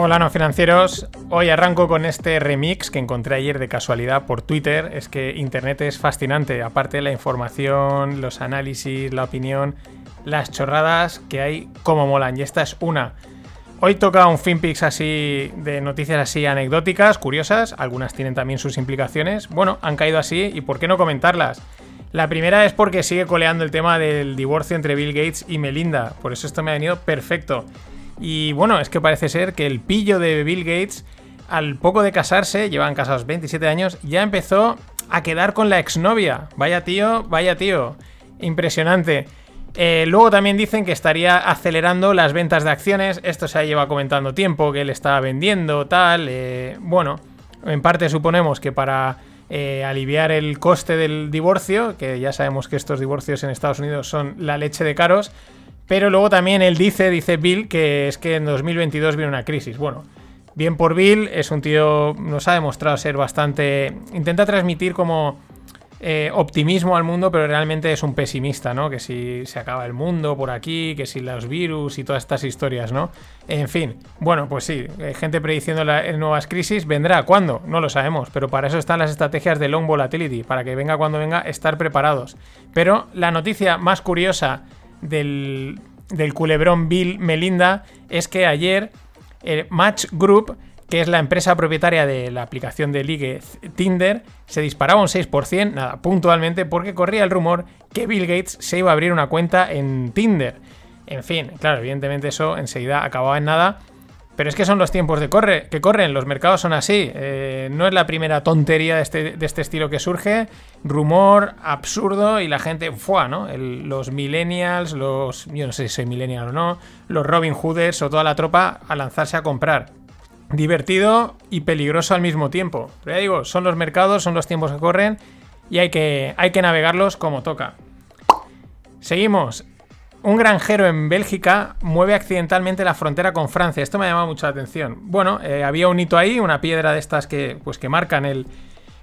Hola no financieros, hoy arranco con este remix que encontré ayer de casualidad por Twitter. Es que Internet es fascinante, aparte de la información, los análisis, la opinión, las chorradas que hay como molan. Y esta es una. Hoy toca un FinPix así de noticias así anecdóticas, curiosas, algunas tienen también sus implicaciones. Bueno, han caído así y ¿por qué no comentarlas? La primera es porque sigue coleando el tema del divorcio entre Bill Gates y Melinda, por eso esto me ha venido perfecto. Y bueno, es que parece ser que el pillo de Bill Gates, al poco de casarse, llevan casados 27 años, ya empezó a quedar con la exnovia. Vaya tío, vaya tío. Impresionante. Eh, luego también dicen que estaría acelerando las ventas de acciones. Esto se lleva comentando tiempo, que él estaba vendiendo, tal. eh, bueno, en parte suponemos que para eh, aliviar el coste del divorcio, que ya sabemos que estos divorcios en Estados Unidos son la leche de caros. Pero luego también él dice, dice Bill, que es que en 2022 viene una crisis. Bueno, bien por Bill, es un tío, nos ha demostrado ser bastante... Intenta transmitir como eh, optimismo al mundo, pero realmente es un pesimista, ¿no? Que si se acaba el mundo por aquí, que si los virus y todas estas historias, ¿no? En fin, bueno, pues sí, eh, gente prediciendo eh, nuevas crisis, ¿vendrá? ¿Cuándo? No lo sabemos, pero para eso están las estrategias de long volatility, para que venga cuando venga, estar preparados. Pero la noticia más curiosa del, del culebrón Bill Melinda es que ayer eh, Match Group, que es la empresa propietaria de la aplicación de ligue Tinder, se disparaba un 6%, nada, puntualmente, porque corría el rumor que Bill Gates se iba a abrir una cuenta en Tinder. En fin, claro, evidentemente eso enseguida acababa en nada. Pero es que son los tiempos de que corren, los mercados son así. eh, no es la primera tontería de este, de este estilo que surge. Rumor absurdo y la gente, ¡fua! ¿no? Los millennials, los. Yo no sé si soy millennial o no. Los Robin Hooders o toda la tropa a lanzarse a comprar. Divertido y peligroso al mismo tiempo. Pero ya digo, son los mercados, son los tiempos que corren y hay que, hay que navegarlos como toca. Seguimos. Un granjero en Bélgica mueve accidentalmente la frontera con Francia. Esto me ha llamado mucho la atención. Bueno, eh, había un hito ahí, una piedra de estas que, pues, que marcan el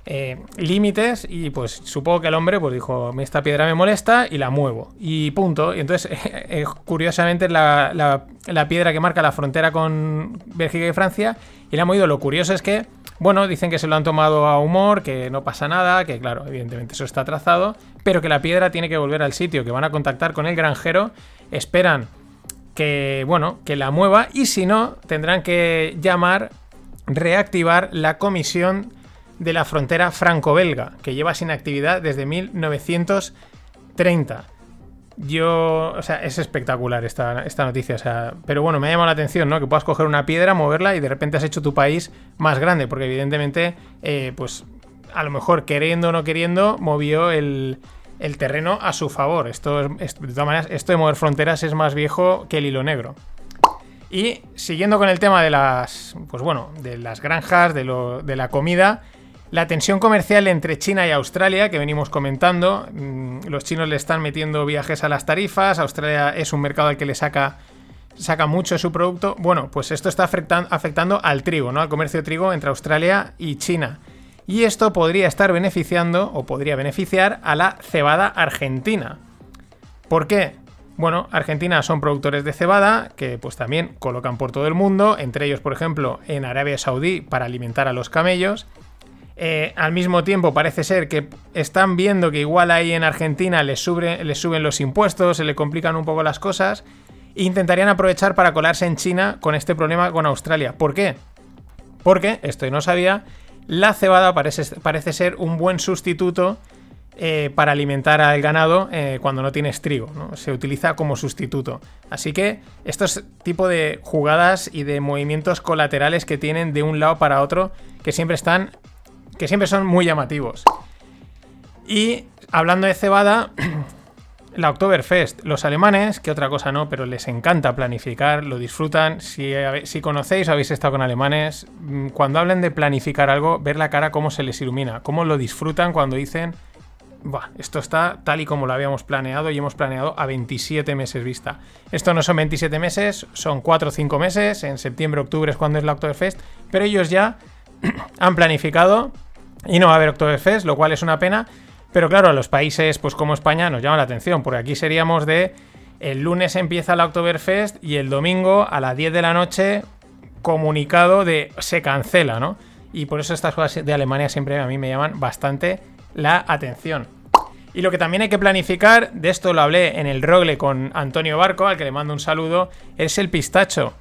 eh, límites y pues supongo que el hombre pues dijo, esta piedra me molesta y la muevo. Y punto. Y entonces, eh, curiosamente, la, la- la piedra que marca la frontera con Bélgica y Francia y la ha movido. Lo curioso es que, bueno, dicen que se lo han tomado a humor, que no pasa nada, que claro, evidentemente eso está trazado, pero que la piedra tiene que volver al sitio, que van a contactar con el granjero, esperan que, bueno, que la mueva y si no, tendrán que llamar, reactivar la comisión de la frontera franco-belga, que lleva sin actividad desde 1930. Yo, o sea, es espectacular esta, esta noticia, o sea, pero bueno, me ha llamado la atención, ¿no? Que puedas coger una piedra, moverla y de repente has hecho tu país más grande, porque evidentemente, eh, pues, a lo mejor queriendo o no queriendo, movió el, el terreno a su favor. Esto, es- de todas maneras, esto de mover fronteras es más viejo que el hilo negro. Y siguiendo con el tema de las, pues bueno, de las granjas, de, lo- de la comida, la tensión comercial entre China y Australia, que venimos comentando, mm, los chinos le están metiendo viajes a las tarifas, Australia es un mercado al que le saca, saca mucho su producto. Bueno, pues esto está afectan- afectando al trigo, ¿no? Al comercio de trigo entre Australia y China. Y esto podría estar beneficiando o podría beneficiar a la cebada argentina. ¿Por qué? Bueno, Argentina son productores de cebada que pues también colocan por todo el mundo, entre ellos por ejemplo en Arabia Saudí para alimentar a los camellos. Eh, al mismo tiempo parece ser que están viendo que igual ahí en Argentina les, sube- les suben los impuestos, se le complican un poco las cosas e intentarían aprovechar para colarse en China con este problema con Australia. ¿Por qué? Porque, esto no sabía, la cebada parece, parece ser un buen sustituto eh, para alimentar al ganado eh, cuando no tienes trigo. ¿no? Se utiliza como sustituto. Así que estos tipo de jugadas y de movimientos colaterales que tienen de un lado para otro que siempre están. Que siempre son muy llamativos. Y hablando de cebada. La Oktoberfest, los alemanes, que otra cosa no, pero les encanta planificar, lo disfrutan. Si, habe- si conocéis o habéis estado con alemanes, mm, cuando hablan de planificar algo, ver la cara cómo se les ilumina, cómo lo disfrutan cuando dicen, esto está tal y como lo habíamos planeado y hemos planeado a 27 meses vista. Esto no son 27 meses, son 4 o 5 meses, en septiembre, octubre es cuando es la Oktoberfest, pero ellos ya han planificado y no va a haber Oktoberfest, lo cual es una pena. Pero claro, a los países pues como España nos llama la atención, porque aquí seríamos de el lunes empieza la Oktoberfest y el domingo a las 10 de la noche comunicado de se cancela, ¿no? Y por eso estas cosas de Alemania siempre a mí me llaman bastante la atención. Y lo que también hay que planificar, de esto lo hablé en el Rogle con Antonio Barco, al que le mando un saludo, es el pistacho.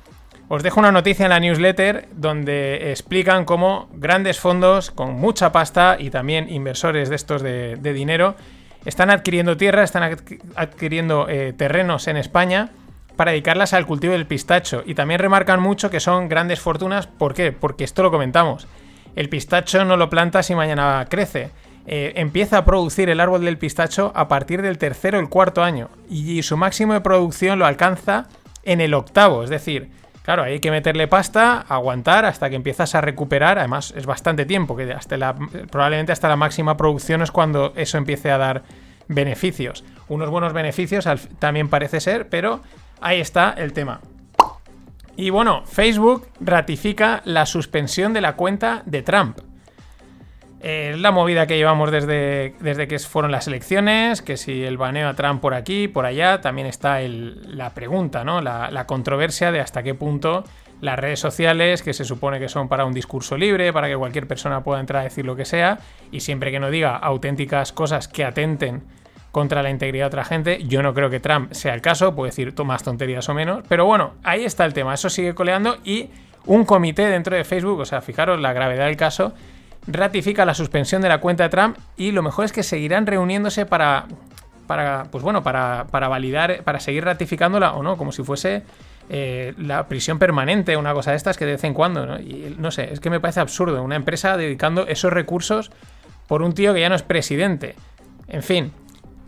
Os dejo una noticia en la newsletter donde explican cómo grandes fondos con mucha pasta y también inversores de estos de, dinero están adquiriendo tierra, están adqu- adquiriendo eh, terrenos en España para dedicarlas al cultivo del pistacho. Y también remarcan mucho que son grandes fortunas. ¿Por qué? Porque esto lo comentamos. El pistacho no lo plantas y mañana crece. Eh, empieza a producir el árbol del pistacho a partir del tercero o el cuarto año. Y su máximo de producción lo alcanza en el octavo. Es decir, claro, hay que meterle pasta, aguantar hasta que empiezas a recuperar. Además, es bastante tiempo, que hasta probablemente hasta la máxima producción es cuando eso empiece a dar beneficios. Unos buenos beneficios al- también parece ser, pero ahí está el tema. Y bueno, Facebook ratifica la suspensión de la cuenta de Trump. Eh, la movida que llevamos desde, desde que fueron las elecciones, que si el baneo a Trump por aquí, por allá, también está la pregunta, ¿no? La, la controversia de hasta qué punto las redes sociales, que se supone que son para un discurso libre, para que cualquier persona pueda entrar a decir lo que sea, y siempre que no diga auténticas cosas que atenten contra la integridad de otra gente, yo no creo que Trump sea el caso, puede decir más tonterías o menos, pero bueno, ahí está el tema, eso sigue coleando y un comité dentro de Facebook, o sea, fijaros la gravedad del caso, ratifica la suspensión de la cuenta de Trump y lo mejor es que seguirán reuniéndose para, para pues bueno, para, para validar, para seguir ratificándola o no, como si fuese eh, la prisión permanente, una cosa de estas que de vez en cuando, ¿no? Y no sé, es que me parece absurdo, una empresa dedicando esos recursos por un tío que ya no es presidente. En fin,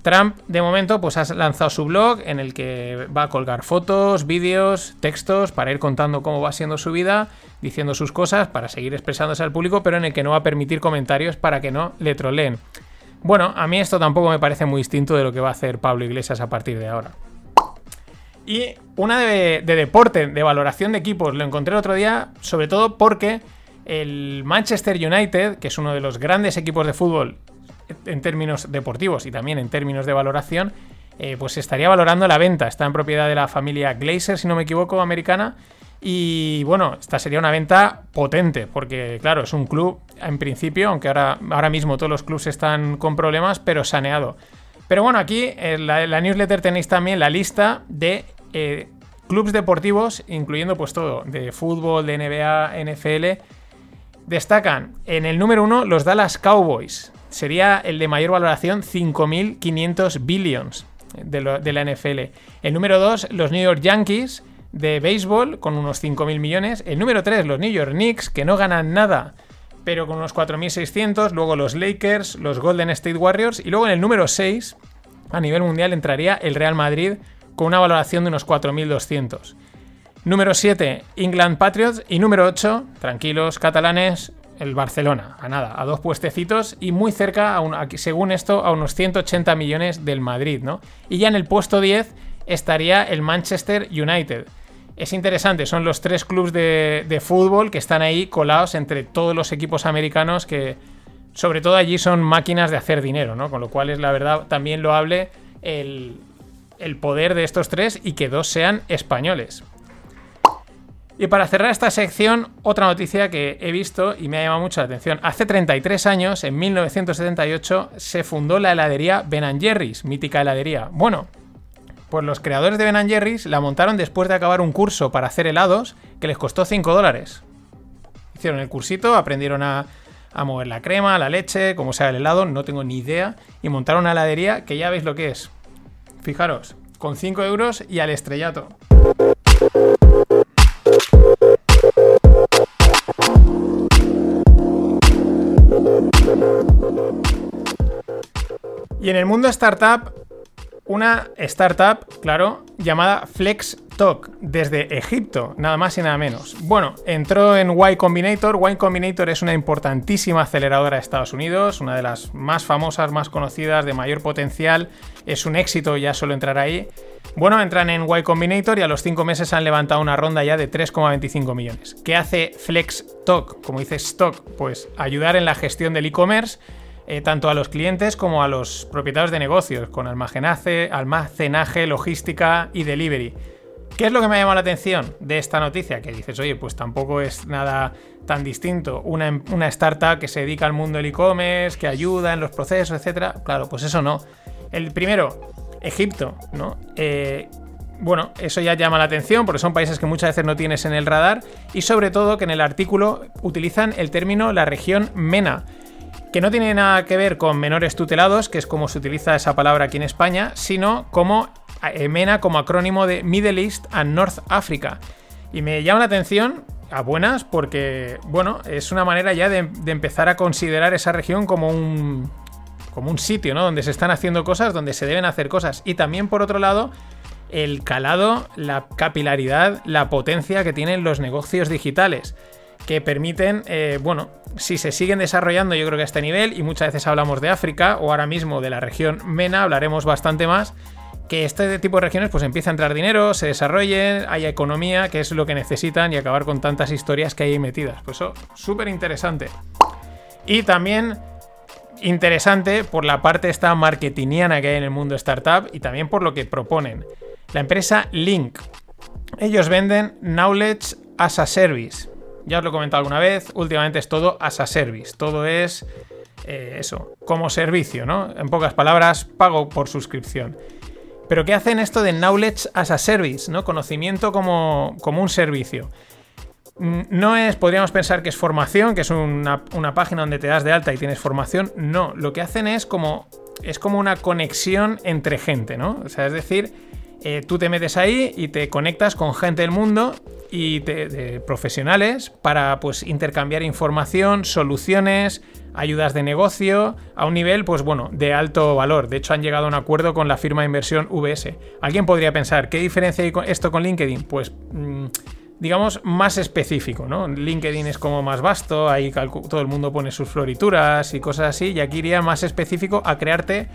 Trump, de momento, pues ha lanzado su blog en el que va a colgar fotos, vídeos, textos para ir contando cómo va siendo su vida, diciendo sus cosas, para seguir expresándose al público, pero en el que no va a permitir comentarios para que no le troleen. Bueno, a mí esto tampoco me parece muy distinto de lo que va a hacer Pablo Iglesias a partir de ahora. Y una de, de deporte, de valoración de equipos, lo encontré otro día, sobre todo porque el Manchester United, que es uno de los grandes equipos de fútbol en términos deportivos y también en términos de valoración, eh, pues estaría valorando la venta. Está en propiedad de la familia Glazer, si no me equivoco, americana. Y bueno, esta sería una venta potente, porque claro, es un club en principio, aunque ahora, ahora mismo todos los clubes están con problemas, pero saneado. Pero bueno, aquí en la, en la newsletter tenéis también la lista de eh, clubes deportivos, incluyendo pues todo, de fútbol, de NBA, NFL. Destacan en el número uno los Dallas Cowboys. Sería el de mayor valoración, 5.500 billions de, de la NFL. El número 2, los New York Yankees de béisbol, con unos 5.000 millones. El número 3, los New York Knicks, que no ganan nada, pero con unos 4.600. Luego los Lakers, los Golden State Warriors. Y luego en el número 6, a nivel mundial, entraría el Real Madrid con una valoración de unos 4.200. Número 7, England Patriots. Y número 8, tranquilos, catalanes, el Barcelona. A nada, a dos puestecitos y muy cerca, a según esto, a unos 180 millones del Madrid, ¿no? Y ya en el puesto 10 estaría el Manchester United. Es interesante, son los tres clubes de, de fútbol que están ahí colados entre todos los equipos americanos que, sobre todo allí, son máquinas de hacer dinero, ¿no? Con lo cual es la verdad también loable el, el poder de estos tres y que dos sean españoles. Y para cerrar esta sección, otra noticia que he visto y me ha llamado mucho la atención. Hace 33 años, en 1978, se fundó la heladería Ben Jerry's, mítica heladería. Bueno, pues los creadores de Ben Jerry's la montaron después de acabar un curso para hacer helados que les costó 5 dólares. Hicieron el cursito, aprendieron a, mover la crema, la leche, cómo se el helado, no tengo ni idea, y montaron una heladería que ya veis lo que es. Fijaros, con 5 euros y al estrellato. Y en el mundo startup, una startup, claro, llamada FlexTalk, desde Egipto, nada más y nada menos. Bueno, entró en Y Combinator. Y Combinator es una importantísima aceleradora de Estados Unidos, una de las más famosas, más conocidas, de mayor potencial. Es un éxito ya solo entrar ahí. Bueno, entran en Y Combinator y a los 5 meses han levantado una ronda ya de 3,25 millones. ¿Qué hace FlexTalk? Como dice Stock, pues ayudar en la gestión del e-commerce eh, tanto a los clientes como a los propietarios de negocios, con almacenaje, almacenaje, logística y delivery. ¿Qué es lo que me ha llamado la atención de esta noticia? Que dices, oye, pues tampoco es nada tan distinto. Una, em- una startup que se dedica al mundo del e-commerce, que ayuda en los procesos, etcétera. Claro, pues eso no. El primero, Egipto, ¿no? Eh, bueno, eso ya llama la atención porque son países que muchas veces no tienes en el radar y sobre todo que en el artículo utilizan el término la región MENA, que no tiene nada que ver con menores tutelados, que es como se utiliza esa palabra aquí en España, sino como eh, MENA como acrónimo de Middle East and North Africa. Y me llama la atención a buenas porque, bueno, es una manera ya de, empezar a considerar esa región como un, como un sitio, ¿no? Donde se están haciendo cosas, donde se deben hacer cosas. Y también, por otro lado, el calado, la capilaridad, la potencia que tienen los negocios digitales, que permiten, eh, bueno, si se siguen desarrollando, yo creo que a este nivel, y muchas veces hablamos de África o ahora mismo de la región MENA, hablaremos bastante más. Que este tipo de regiones pues empieza a entrar dinero, se desarrollen, haya economía, que es lo que necesitan, y acabar con tantas historias que hay ahí metidas. Pues eso, súper interesante. Y también interesante por la parte esta marketingiana que hay en el mundo startup y también por lo que proponen. La empresa Link. Ellos venden Knowledge as a Service. Ya os lo he comentado alguna vez, últimamente es todo as a Service. Todo es eh, eso, como servicio, ¿no? En pocas palabras, pago por suscripción. Pero ¿qué hacen esto de Knowledge as a Service, ¿no? Conocimiento como, como un servicio. Mm, No es, podríamos pensar que es formación, que es una, una página donde te das de alta y tienes formación. No, lo que hacen es como, es como una conexión entre gente, ¿no? O sea, es decir, eh, tú te metes ahí y te conectas con gente del mundo y te- profesionales para pues intercambiar información, soluciones, ayudas de negocio a un nivel pues bueno, de alto valor. De hecho han llegado a un acuerdo con la firma de inversión VS. Alguien podría pensar, ¿qué diferencia hay con esto con LinkedIn? Pues mm, digamos más específico, ¿no? LinkedIn es como más vasto, ahí todo el mundo pone sus florituras y cosas así, y aquí iría más específico a crearte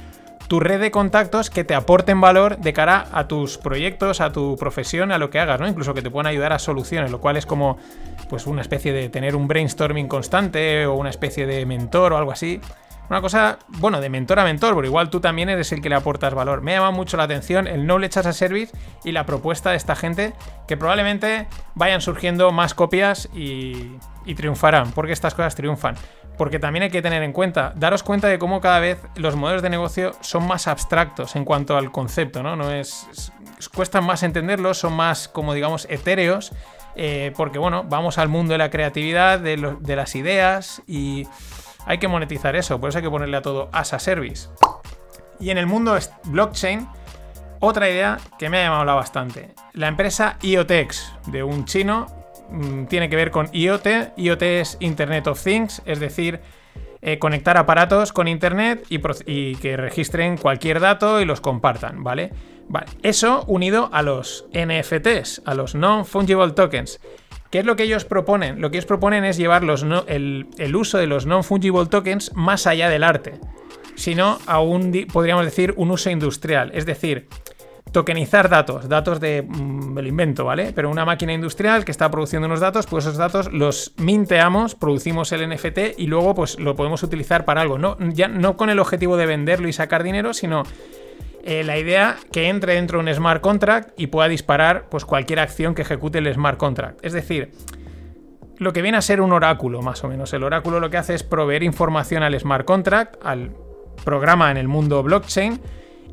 tu red de contactos que te aporten valor de cara a tus proyectos, a tu profesión, a lo que hagas, ¿no? Incluso que te puedan ayudar a soluciones, lo cual es como pues una especie de tener un brainstorming constante o una especie de mentor o algo así. Una cosa, bueno, de mentor a mentor, pero igual tú también eres el que le aportas valor. Me llama mucho la atención el Knowledge as a Service y la propuesta de esta gente que probablemente vayan surgiendo más copias y, triunfarán, porque estas cosas triunfan. Porque también hay que tener en cuenta, daros cuenta de cómo cada vez los modelos de negocio son más abstractos en cuanto al concepto, ¿no? No es, es- cuestan más entenderlos, son más, como digamos, etéreos, eh, porque bueno, vamos al mundo de la creatividad, de las ideas y hay que monetizar eso, por eso hay que ponerle a todo as a service. Y en el mundo blockchain, otra idea que me ha llamado bastante. La empresa IoTex, de un chino, mm, tiene que ver con IoT. IoT es Internet of Things, es decir, eh, conectar aparatos con Internet y, y que registren cualquier dato y los compartan, ¿vale? Vale, eso unido a los NFTs, a los Non-Fungible Tokens. ¿Qué es lo que ellos proponen? Lo que ellos proponen es llevar los el, el uso de los Non-Fungible Tokens más allá del arte sino a un, podríamos decir, un uso industrial. Es decir, tokenizar datos, datos de, mm, me lo invento, ¿vale? Pero una máquina industrial que está produciendo unos datos, pues esos datos los minteamos, producimos el NFT y luego pues lo podemos utilizar para algo. No, ya, no con el objetivo de venderlo y sacar dinero, sino eh, la idea que entre dentro de un smart contract y pueda disparar pues cualquier acción que ejecute el smart contract. Es decir, lo que viene a ser un oráculo, más o menos. El oráculo lo que hace es proveer información al smart contract, al programa en el mundo blockchain,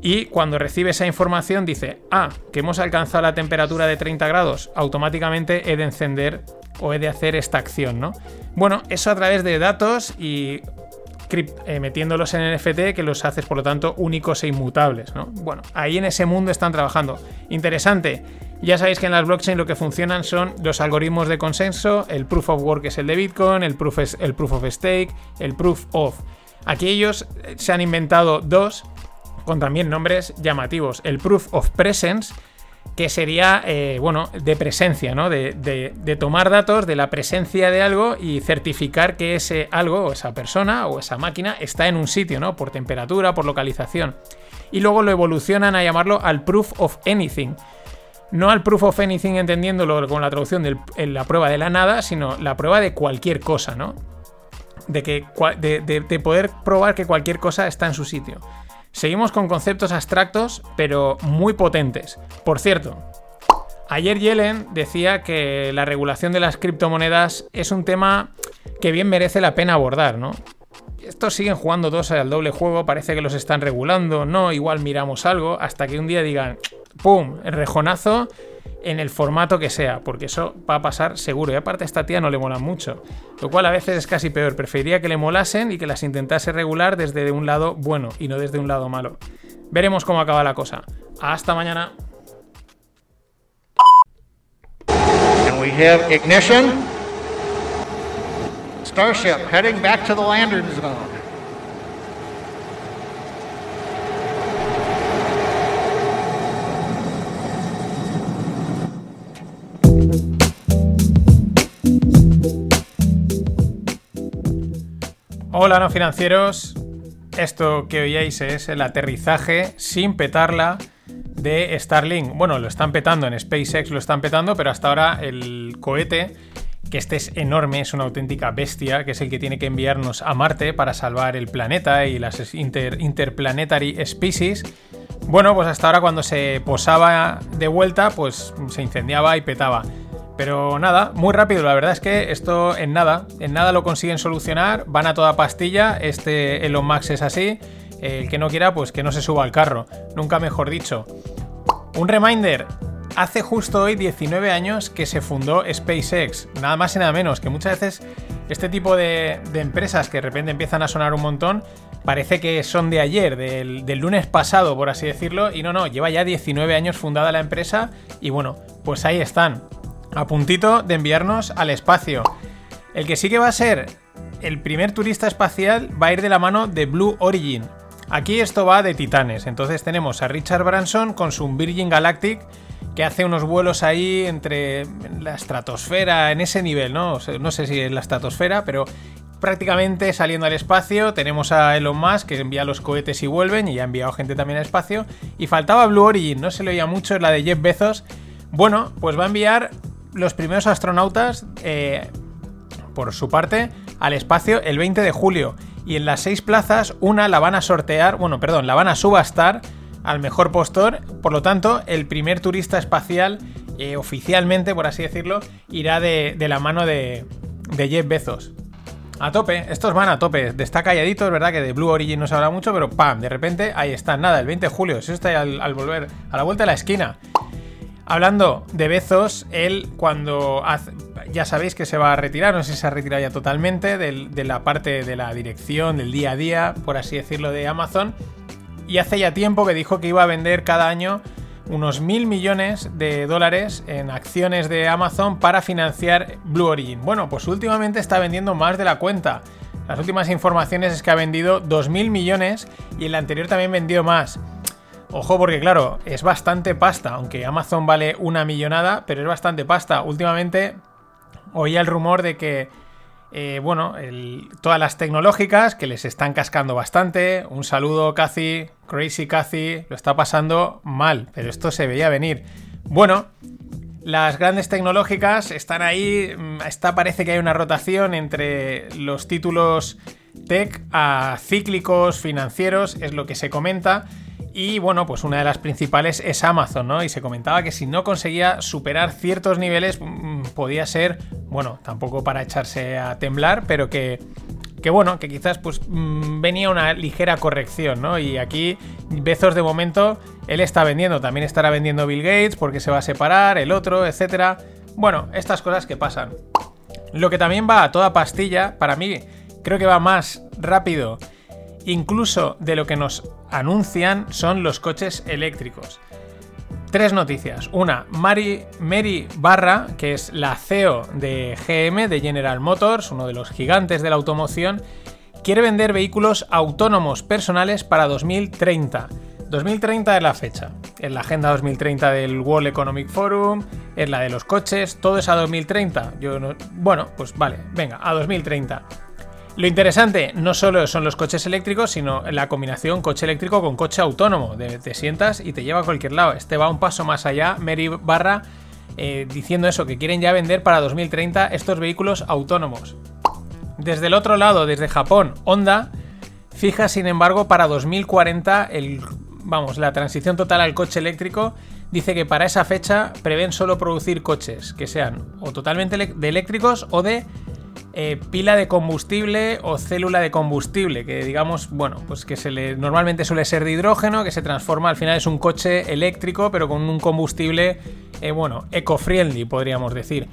y cuando recibe esa información dice, ah, que hemos alcanzado la temperatura de 30 grados, automáticamente he de encender o he de hacer esta acción, ¿no? Bueno, eso a través de datos y eh, metiéndolos en NFT que los haces por lo tanto únicos e inmutables, ¿no? Bueno, ahí en ese mundo están trabajando. Interesante. Ya sabéis que en las blockchain lo que funcionan son los algoritmos de consenso, el proof of work es el de Bitcoin, el proof, es- el proof of stake, el proof of. Aquí ellos eh, se han inventado dos con también nombres llamativos. El proof of presence, que sería, eh, bueno, de presencia, ¿no? De, tomar datos de la presencia de algo y certificar que ese algo, o esa persona, o esa máquina está en un sitio, ¿no? Por temperatura, por localización. Y luego lo evolucionan a llamarlo al proof of anything. No al proof of anything entendiéndolo con la traducción de la prueba de la nada, sino la prueba de cualquier cosa, ¿no? De, que, de poder probar que cualquier cosa está en su sitio. Seguimos con conceptos abstractos, pero muy potentes. Por cierto, ayer Yellen decía que la regulación de las criptomonedas es un tema que bien merece la pena abordar, ¿no? Estos siguen jugando dos al doble juego, parece que los están regulando, no, igual miramos algo, hasta que un día digan, ¡pum!, rejonazo en el formato que sea, porque eso va a pasar seguro. Y aparte a esta tía no le mola mucho, lo cual a veces es casi peor. Preferiría que le molasen y que las intentase regular desde un lado bueno y no desde un lado malo. Veremos cómo acaba la cosa. Hasta mañana. Starship heading back to the landing zone. Hola no financieros, esto que oíais es el aterrizaje sin petarla de Starlink. Bueno, lo están petando en SpaceX, lo están petando, pero hasta ahora el cohete que este es enorme, es una auténtica bestia, que es el que tiene que enviarnos a Marte para salvar el planeta y las inter- interplanetary species. Bueno, pues hasta ahora cuando se posaba de vuelta, pues se incendiaba y petaba. Pero nada, muy rápido, la verdad es que esto en nada, en nada lo consiguen solucionar, van a toda pastilla, este Elon Musk es así, el que no quiera, pues que no se suba al carro, nunca mejor dicho. Un reminder, hace justo hoy 19 años que se fundó SpaceX, nada más y nada menos, que muchas veces este tipo de, de empresas que de repente empiezan a sonar un montón, parece que son de ayer, del, del lunes pasado, por así decirlo, y no, no, lleva ya 19 años fundada la empresa y bueno, pues ahí están, a puntito de enviarnos al espacio. El que sí que va a ser el primer turista espacial va a ir de la mano de Blue Origin. Aquí esto va de titanes. Entonces tenemos a Richard Branson con su Virgin Galactic que hace unos vuelos ahí entre la estratosfera, en ese nivel, ¿no? No sé si es la estratosfera, pero prácticamente saliendo al espacio. Tenemos a Elon Musk que envía los cohetes y vuelven y ha enviado gente también al espacio. Y faltaba Blue Origin, no se le oía mucho, es la de Jeff Bezos. Bueno, pues va a enviar los primeros astronautas eh, por su parte al espacio el 20 de julio. Y en las seis plazas, una la van a sortear, bueno, perdón, la van a subastar al mejor postor. Por lo tanto, el primer turista espacial, eh, oficialmente, por así decirlo, irá de, la mano de, de Jeff Bezos. A tope, estos van a tope. Está calladito, verdad que de Blue Origin no se habla mucho, pero ¡pam! De repente ahí están, nada, el 20 de julio. Eso está al volver, a la vuelta de la esquina. Hablando de Bezos, él cuando ya sabéis que se va a retirar, no sé si se ha retirado ya totalmente de la parte de la dirección, del día a día, por así decirlo, de Amazon. Y hace ya tiempo que dijo que iba a vender cada año unos mil millones de dólares en acciones de Amazon para financiar Blue Origin. Bueno, pues últimamente está vendiendo más de la cuenta. Las últimas informaciones es que ha vendido 2.000 millones y el anterior también vendió más. Ojo porque claro, es bastante pasta, aunque Amazon vale una millonada, pero es bastante pasta. Últimamente oía el rumor de que, eh, bueno, todas las tecnológicas que les están cascando bastante. Un saludo, Cathy, Crazy Cathy, lo está pasando mal, pero esto se veía venir. Bueno, las grandes tecnológicas están ahí, mm, está parece que hay una rotación entre los títulos tech a cíclicos financieros, es lo que se comenta. Y bueno, pues una de las principales es Amazon, ¿no? Y se comentaba que si no conseguía superar ciertos niveles, mm, podía ser, bueno, tampoco para echarse a temblar, pero que, que bueno, que quizás pues mm, venía una ligera corrección, ¿no? Y aquí Bezos de momento, él está vendiendo, también estará vendiendo Bill Gates porque se va a separar, el otro, etcétera. Bueno, estas cosas que pasan. Lo que también va a toda pastilla, para mí, creo que va más rápido, incluso de lo que nos anuncian, son los coches eléctricos. Tres noticias. Una, Mary, Barra, que es la CEO de GM, de General Motors, uno de los gigantes de la automoción, quiere vender vehículos autónomos personales para 2030. 2030 es la fecha. Es la agenda 2030 del World Economic Forum, es la de los coches, todo es a 2030. Yo no- bueno, pues vale, venga, a 2030. Lo interesante no solo son los coches eléctricos, sino la combinación coche eléctrico con coche autónomo. Te sientas y te lleva a cualquier lado. Este va un paso más allá. Mary Barra eh, diciendo eso, que quieren ya vender para 2030 estos vehículos autónomos. Desde el otro lado, desde Japón, Honda fija sin embargo para 2040 el, vamos, la transición total al coche eléctrico. Dice que para esa fecha prevén solo producir coches que sean o totalmente de eléctricos o de eh, pila de combustible o célula de combustible, que digamos, bueno, pues que se le normalmente suele ser de hidrógeno, que se transforma, al final es un coche eléctrico, pero con un combustible, eh, bueno, eco-friendly, podríamos decir.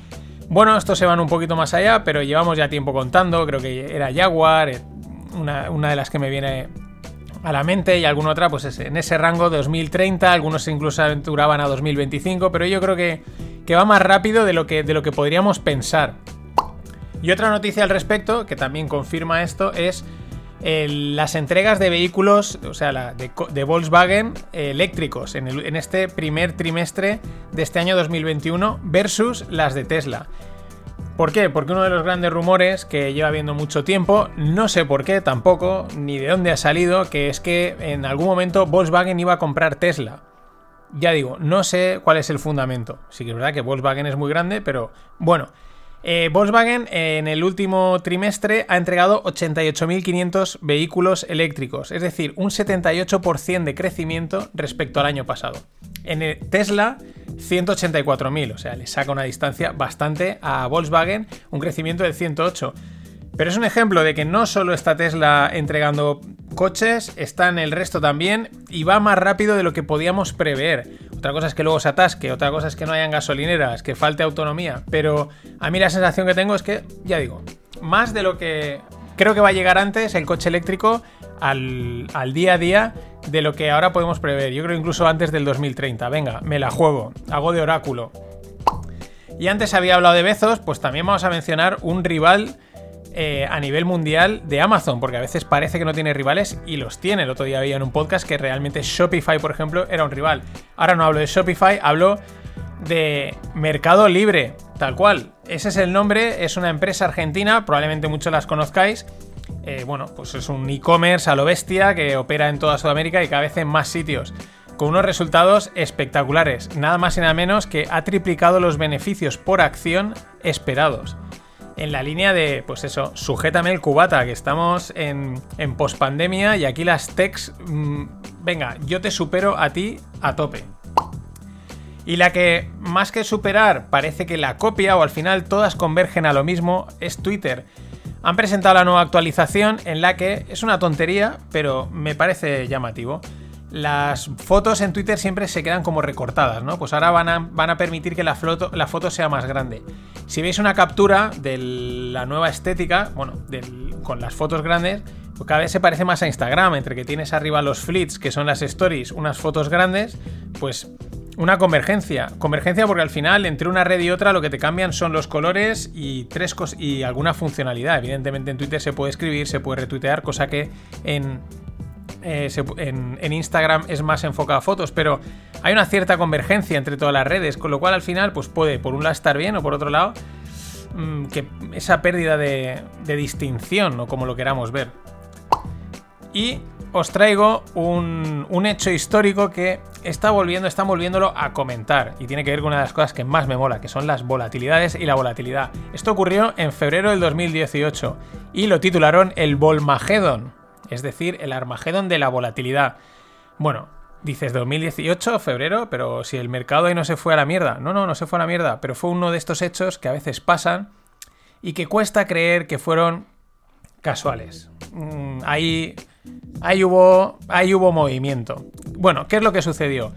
Bueno, estos se van un poquito más allá, pero llevamos ya tiempo contando, creo que era Jaguar, eh, una, una de las que me viene a la mente y alguna otra, pues en ese rango 2030, algunos incluso aventuraban a 2025, pero yo creo que, que va más rápido de lo que, de lo que podríamos pensar. Y otra noticia al respecto, que también confirma esto, es el- las entregas de vehículos, o sea, de, Volkswagen eh, eléctricos en, en este primer trimestre de este año 2021 versus las de Tesla. ¿Por qué? Porque uno de los grandes rumores que lleva habiendo mucho tiempo, no sé por qué tampoco, ni de dónde ha salido, que es que en algún momento Volkswagen iba a comprar Tesla. Ya digo, no sé cuál es el fundamento. Sí que es verdad que Volkswagen es muy grande, pero bueno. Eh, Volkswagen en el último trimestre ha entregado 88.500 vehículos eléctricos, es decir, un 78% de crecimiento respecto al año pasado. En el Tesla, 184.000, o sea, le saca una distancia bastante a Volkswagen, un crecimiento del 108. Pero es un ejemplo de que no solo está Tesla entregando coches, está en el resto también y va más rápido de lo que podíamos prever. Otra cosa es que luego se atasque, otra cosa es que no hayan gasolineras, que falte autonomía. Pero a mí la sensación que tengo es que, ya digo, más de lo que creo que va a llegar antes el coche eléctrico al, al día a día de lo que ahora podemos prever. Yo creo incluso antes del 2030. Venga, me la juego, hago de oráculo. Y antes había hablado de Bezos, pues también vamos a mencionar un rival eh, a nivel mundial de Amazon, porque a veces parece que no tiene rivales y los tiene. El otro día había en un podcast que realmente Shopify, por ejemplo, era un rival. Ahora no hablo de Shopify, hablo de Mercado Libre, tal cual. Ese es el nombre, es una empresa argentina, probablemente muchos las conozcáis. Eh, bueno, pues es un e-commerce a lo bestia que opera en toda Sudamérica y cada vez en más sitios con unos resultados espectaculares. Nada más y nada menos que ha triplicado los beneficios por acción esperados en la línea de, pues eso, sujétame el cubata, que estamos en, en pospandemia y aquí las techs, mmm, venga, yo te supero a ti a tope. Y la que más que superar parece que la copia o al final todas convergen a lo mismo es Twitter. Han presentado la nueva actualización en la que es una tontería, pero me parece llamativo las fotos en Twitter siempre se quedan como recortadas, ¿no? Pues ahora van a, van a permitir que la foto, la foto, sea más grande. Si veis una captura de la nueva estética, bueno, con las fotos grandes, pues cada vez se parece más a Instagram, entre que tienes arriba los flits, que son las stories, unas fotos grandes, pues una convergencia. Convergencia porque al final, entre una red y otra, lo que te cambian son los colores y tres y alguna funcionalidad. Evidentemente en Twitter se puede escribir, se puede retuitear, cosa que en eh, en, Instagram es más enfocado a fotos, pero hay una cierta convergencia entre todas las redes, con lo cual al final pues puede por un lado estar bien o por otro lado mm, que esa pérdida de, distinción o como lo queramos ver. Y os traigo un, un, hecho histórico que está volviendo, están volviéndolo a comentar y tiene que ver con una de las cosas que más me mola, que son las volatilidades y la volatilidad. Esto ocurrió en febrero del 2018 y lo titularon el Volmagedon es decir, el Armagedón de la volatilidad. Bueno, dices 2018, febrero, pero si el mercado ahí no se fue a la mierda. No, no, no se fue a la mierda, pero fue uno de estos hechos que a veces pasan y que cuesta creer que fueron casuales. Mm, ahí, ahí, hubo, ahí hubo movimiento. Bueno, ¿qué es lo que sucedió?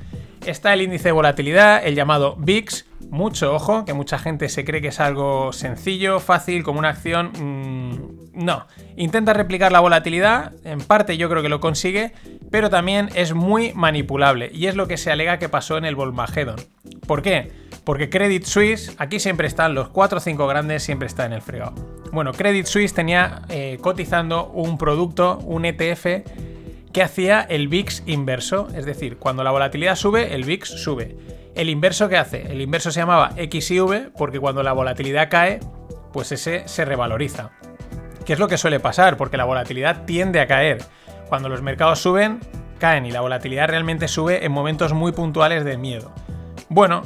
Está el índice de volatilidad, el llamado VIX. Mucho ojo, que mucha gente se cree que es algo sencillo, fácil, como una acción. Mm, no. Intenta replicar la volatilidad, en parte yo creo que lo consigue, pero también es muy manipulable. Y es lo que se alega que pasó en el Volmagedon. ¿Por qué? Porque Credit Suisse, aquí siempre están los 4 o 5 grandes, siempre está en el fregado. Bueno, Credit Suisse tenía eh, cotizando un producto, un ETF que hacía el VIX inverso, es decir, cuando la volatilidad sube, el VIX sube. El inverso, ¿qué hace? El inverso se llamaba XIV porque cuando la volatilidad cae, pues ese se revaloriza. ¿Qué es lo que suele pasar? Porque la volatilidad tiende a caer. Cuando los mercados suben, caen y la volatilidad realmente sube en momentos muy puntuales de miedo. Bueno,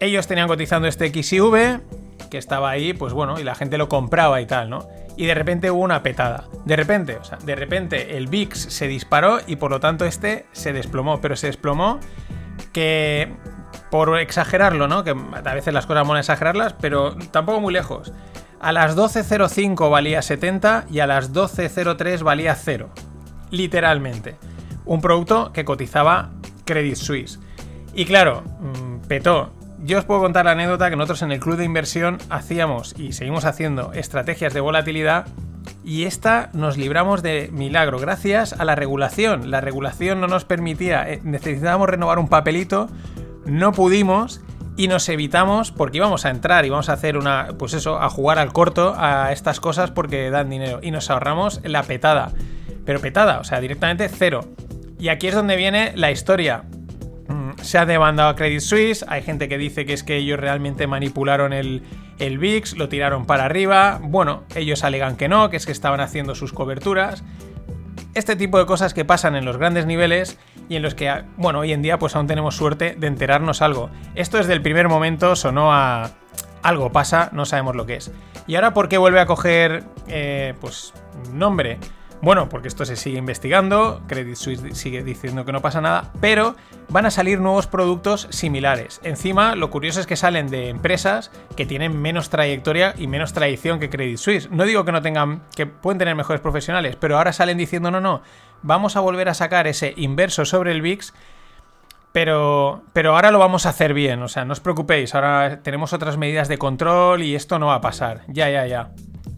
ellos tenían cotizando este XIV, que estaba ahí, pues bueno, y la gente lo compraba y tal, ¿no? Y de repente hubo una petada. De repente, o sea, de repente el VIX se disparó y por lo tanto este se desplomó, pero se desplomó que por exagerarlo, ¿no? Que a veces las cosas van a exagerarlas, pero tampoco muy lejos. A las 12.05 valía 70 y a las 12.03 valía 0. Literalmente. Un producto que cotizaba Credit Suisse. Y claro, mm, petó. Yo os puedo contar la anécdota que nosotros en el club de inversión hacíamos y seguimos haciendo estrategias de volatilidad y esta nos libramos de milagro gracias a la regulación. La regulación no nos permitía, eh, necesitábamos renovar un papelito, no pudimos y nos evitamos porque íbamos a entrar y vamos a hacer una, pues eso, a jugar al corto a estas cosas porque dan dinero y nos ahorramos la petada. Pero petada, o sea, directamente cero. Y aquí es donde viene la historia se ha demandado a Credit Suisse, hay gente que dice que es que ellos realmente manipularon el, el VIX, lo tiraron para arriba, bueno, ellos alegan que no, que es que estaban haciendo sus coberturas. Este tipo de cosas que pasan en los grandes niveles y en los que, bueno, hoy en día pues aún tenemos suerte de enterarnos algo. Esto desde el primer momento sonó a, algo pasa, no sabemos lo que es. ¿Y ahora por qué vuelve a coger, eh, pues, nombre? Bueno, porque esto se sigue investigando, Credit Suisse sigue diciendo que no pasa nada, pero van a salir nuevos productos similares. Encima, lo curioso es que salen de empresas que tienen menos trayectoria y menos tradición que Credit Suisse. No digo que no tengan, que pueden tener mejores profesionales, pero ahora salen diciendo no, no, vamos a volver a sacar ese inverso sobre el VIX pero, pero ahora lo vamos a hacer bien, o sea, no os preocupéis, ahora tenemos otras medidas de control y esto no va a pasar. Ya, ya, ya.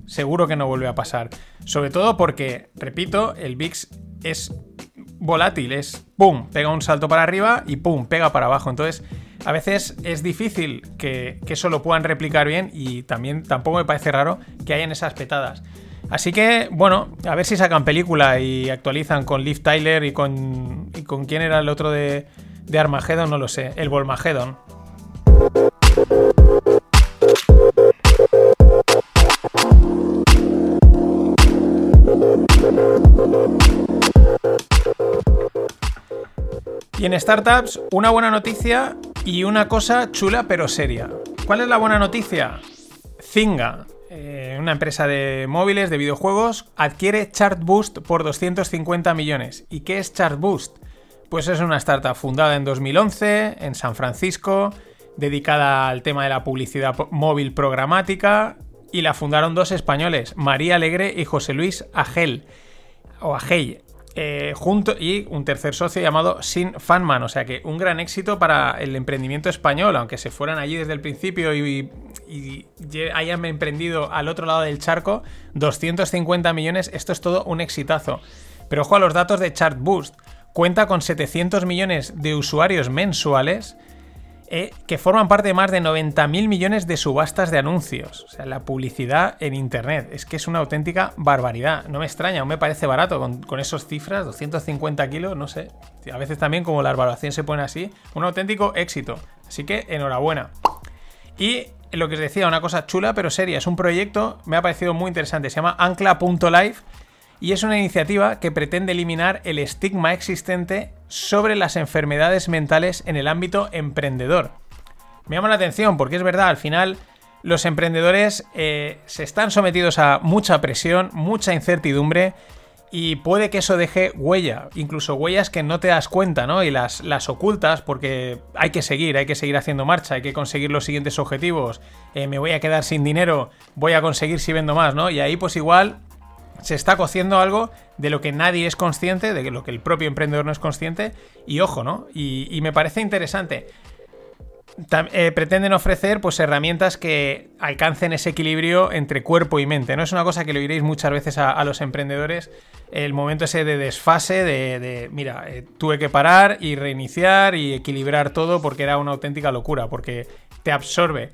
Seguro que no vuelve a pasar. Sobre todo porque, repito, el VIX es volátil, es pum, pega un salto para arriba y pum, pega para abajo. Entonces, a veces es difícil que, que eso lo puedan replicar bien y también tampoco me parece raro que hayan esas petadas. Así que, bueno, a ver si sacan película y actualizan con Liv Tyler y con. y con quién era el otro de, de Armageddon, no lo sé, el Volmageddon. Y en startups, una buena noticia y una cosa chula pero seria. ¿Cuál es la buena noticia? Zynga, eh, una empresa de móviles, de videojuegos, adquiere Chartboost por 250 millones. ¿Y qué es Chartboost? Pues es una startup fundada en 2011 en San Francisco, dedicada al tema de la publicidad móvil programática, y la fundaron dos españoles, María Alegre y José Luis Agel, o Agel, eh, junto, y un tercer socio llamado Sin Fanman, o sea que un gran éxito para el emprendimiento español, aunque se fueran allí desde el principio y, hayan emprendido al otro lado del charco, 250 millones, esto es todo un exitazo. Pero ojo a los datos de Chartboost cuenta con 700 millones de usuarios mensuales eh, que forman parte de más de 90.000 millones de subastas de anuncios. O sea, la publicidad en Internet. Es que es una auténtica barbaridad. No me extraña, me parece barato con, esos cifras, 250 kilos, no sé. A veces también como la evaluación se pone así, un auténtico éxito. Así que enhorabuena. Y lo que os decía, una cosa chula pero seria, es un proyecto, me ha parecido muy interesante, se llama ancla.life y es una iniciativa que pretende eliminar el estigma existente sobre las enfermedades mentales en el ámbito emprendedor. Me llama la atención porque es verdad, al final los emprendedores eh, se están sometidos a mucha presión, mucha incertidumbre y puede que eso deje huella, incluso huellas que no te das cuenta, ¿no? Y las, las ocultas porque hay que seguir, hay que seguir haciendo marcha, hay que conseguir los siguientes objetivos, eh, me voy a quedar sin dinero, voy a conseguir si vendo más, ¿no? Y ahí pues igual se está cociendo algo de lo que nadie es consciente, de lo que el propio emprendedor no es consciente, y ojo, ¿no? Y, me parece interesante. Eh, pretenden ofrecer pues herramientas que alcancen ese equilibrio entre cuerpo y mente. No es una cosa que le oiréis muchas veces a, los emprendedores. El momento ese de desfase, de, mira, eh, tuve que parar y reiniciar y equilibrar todo porque era una auténtica locura, porque te absorbe.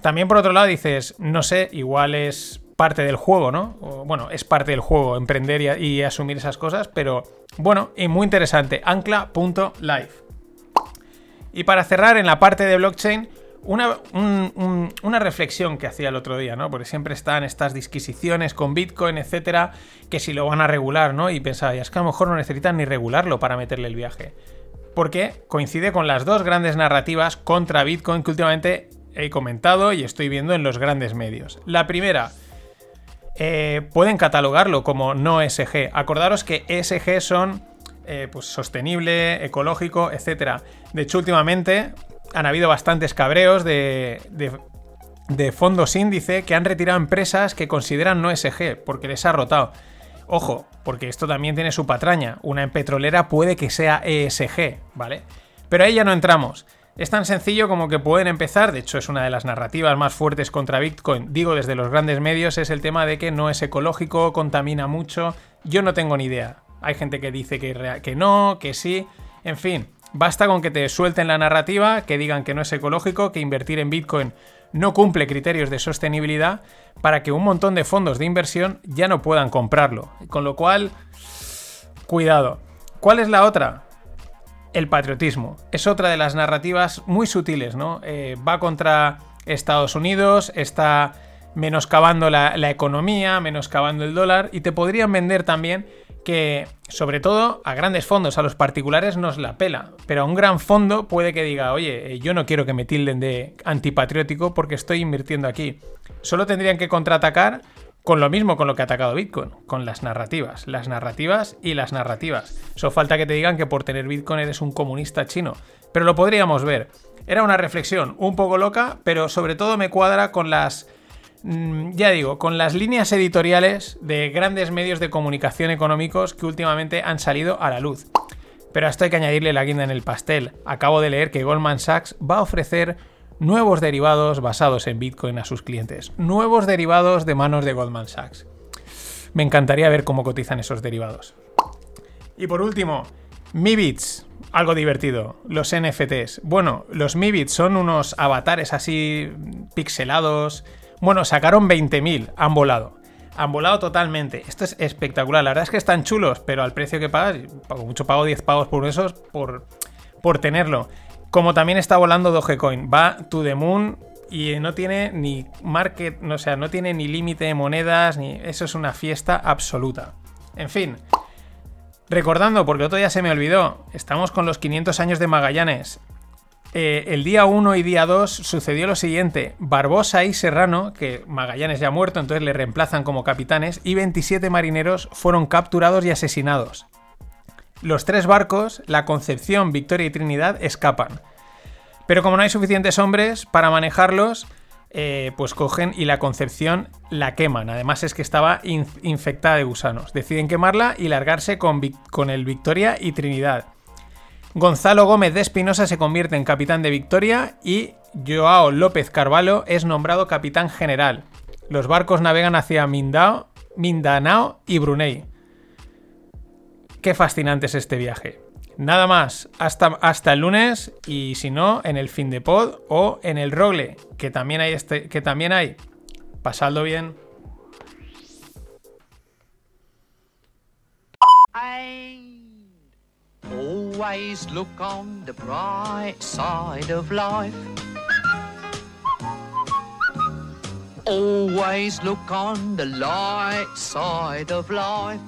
También por otro lado dices, no sé, igual es parte del juego, ¿no? bueno, es parte del juego emprender y, asumir esas cosas, pero bueno, y muy interesante, ancla.live. Y para cerrar en la parte de blockchain, una, una, reflexión que hacía el otro día, ¿no? Porque siempre están estas disquisiciones con Bitcoin, etcétera, que si lo van a regular, ¿no? Y pensaba, es que a lo mejor no necesitan ni regularlo para meterle el viaje. Porque coincide con las dos grandes narrativas contra Bitcoin que últimamente he comentado y estoy viendo en los grandes medios. La primera, eh, pueden catalogarlo como no ESG. Acordaros que ESG son eh, pues sostenible, ecológico, etc. De hecho, últimamente han habido bastantes cabreos de, fondos índice que han retirado empresas que consideran no ESG porque les ha rotado. Ojo, porque esto también tiene su patraña. Una petrolera puede que sea ESG, ¿vale? Pero ahí ya no entramos. Es tan sencillo como que pueden empezar, de hecho es una de las narrativas más fuertes contra Bitcoin, digo desde los grandes medios, es el tema de que no es ecológico, contamina mucho, yo no tengo ni idea. Hay gente que dice que, que no, que sí, en fin, basta con que te suelten la narrativa, que digan que no es ecológico, que invertir en Bitcoin no cumple criterios de sostenibilidad, para que un montón de fondos de inversión ya no puedan comprarlo. Con lo cual, cuidado. ¿Cuál es la otra? El patriotismo. Es otra de las narrativas muy sutiles, ¿no? Eh, va contra Estados Unidos, está menoscabando la, economía, menoscabando el dólar, y te podrían vender también que, sobre todo, a grandes fondos, a los particulares nos la pela, pero a un gran fondo puede que diga, oye, eh, yo no quiero que me tilden de antipatriótico porque estoy invirtiendo aquí. Solo tendrían que contraatacar con lo mismo con lo que ha atacado Bitcoin, con las narrativas, las narrativas y las narrativas. Solo falta que te digan que por tener Bitcoin eres un comunista chino, pero lo podríamos ver. Era una reflexión un poco loca, pero sobre todo me cuadra con las mm, ya digo, con las líneas editoriales de grandes medios de comunicación económicos que últimamente han salido a la luz. Pero a esto hay que añadirle la guinda en el pastel. Acabo de leer que Goldman Sachs va a ofrecer nuevos derivados basados en Bitcoin a sus clientes. Nuevos derivados de manos de Goldman Sachs. Me encantaría ver cómo cotizan esos derivados. Y por último, Mibits. Algo divertido. Los NFTs. Bueno, los Mibits son unos avatares así pixelados. Bueno, sacaron 20.000. Han volado. Han volado totalmente. Esto es espectacular. La verdad es que están chulos, pero al precio que pagas, mucho pago 10 pavos por esos por, por tenerlo. Como también está volando Dogecoin. Va to the moon y no tiene ni market, o sea, no tiene ni límite de monedas, ni. Eso es una fiesta absoluta. En fin. Recordando, porque otro día se me olvidó, estamos con los 500 años de Magallanes. Eh, el día 1 y día 2 sucedió lo siguiente: Barbosa y Serrano, que Magallanes ya ha muerto, entonces le reemplazan como capitanes, y 27 marineros fueron capturados y asesinados. Los tres barcos, la Concepción, Victoria y Trinidad, escapan. Pero como no hay suficientes hombres para manejarlos, eh, pues cogen y la Concepción la queman. Además es que estaba in infectada de gusanos. Deciden quemarla y largarse con, con el Victoria y Trinidad. Gonzalo Gómez de Espinosa se convierte en capitán de Victoria y Joao López Carvalho es nombrado capitán general. Los barcos navegan hacia Mindao, Mindanao y Brunei. Qué fascinante es este viaje. Nada más, hasta, hasta el lunes y si no, en el fin de pod o en el rogle, que también hay este, que también hay. Pasadlo bien. Always look on the bright side of life. Always look on the light side of life.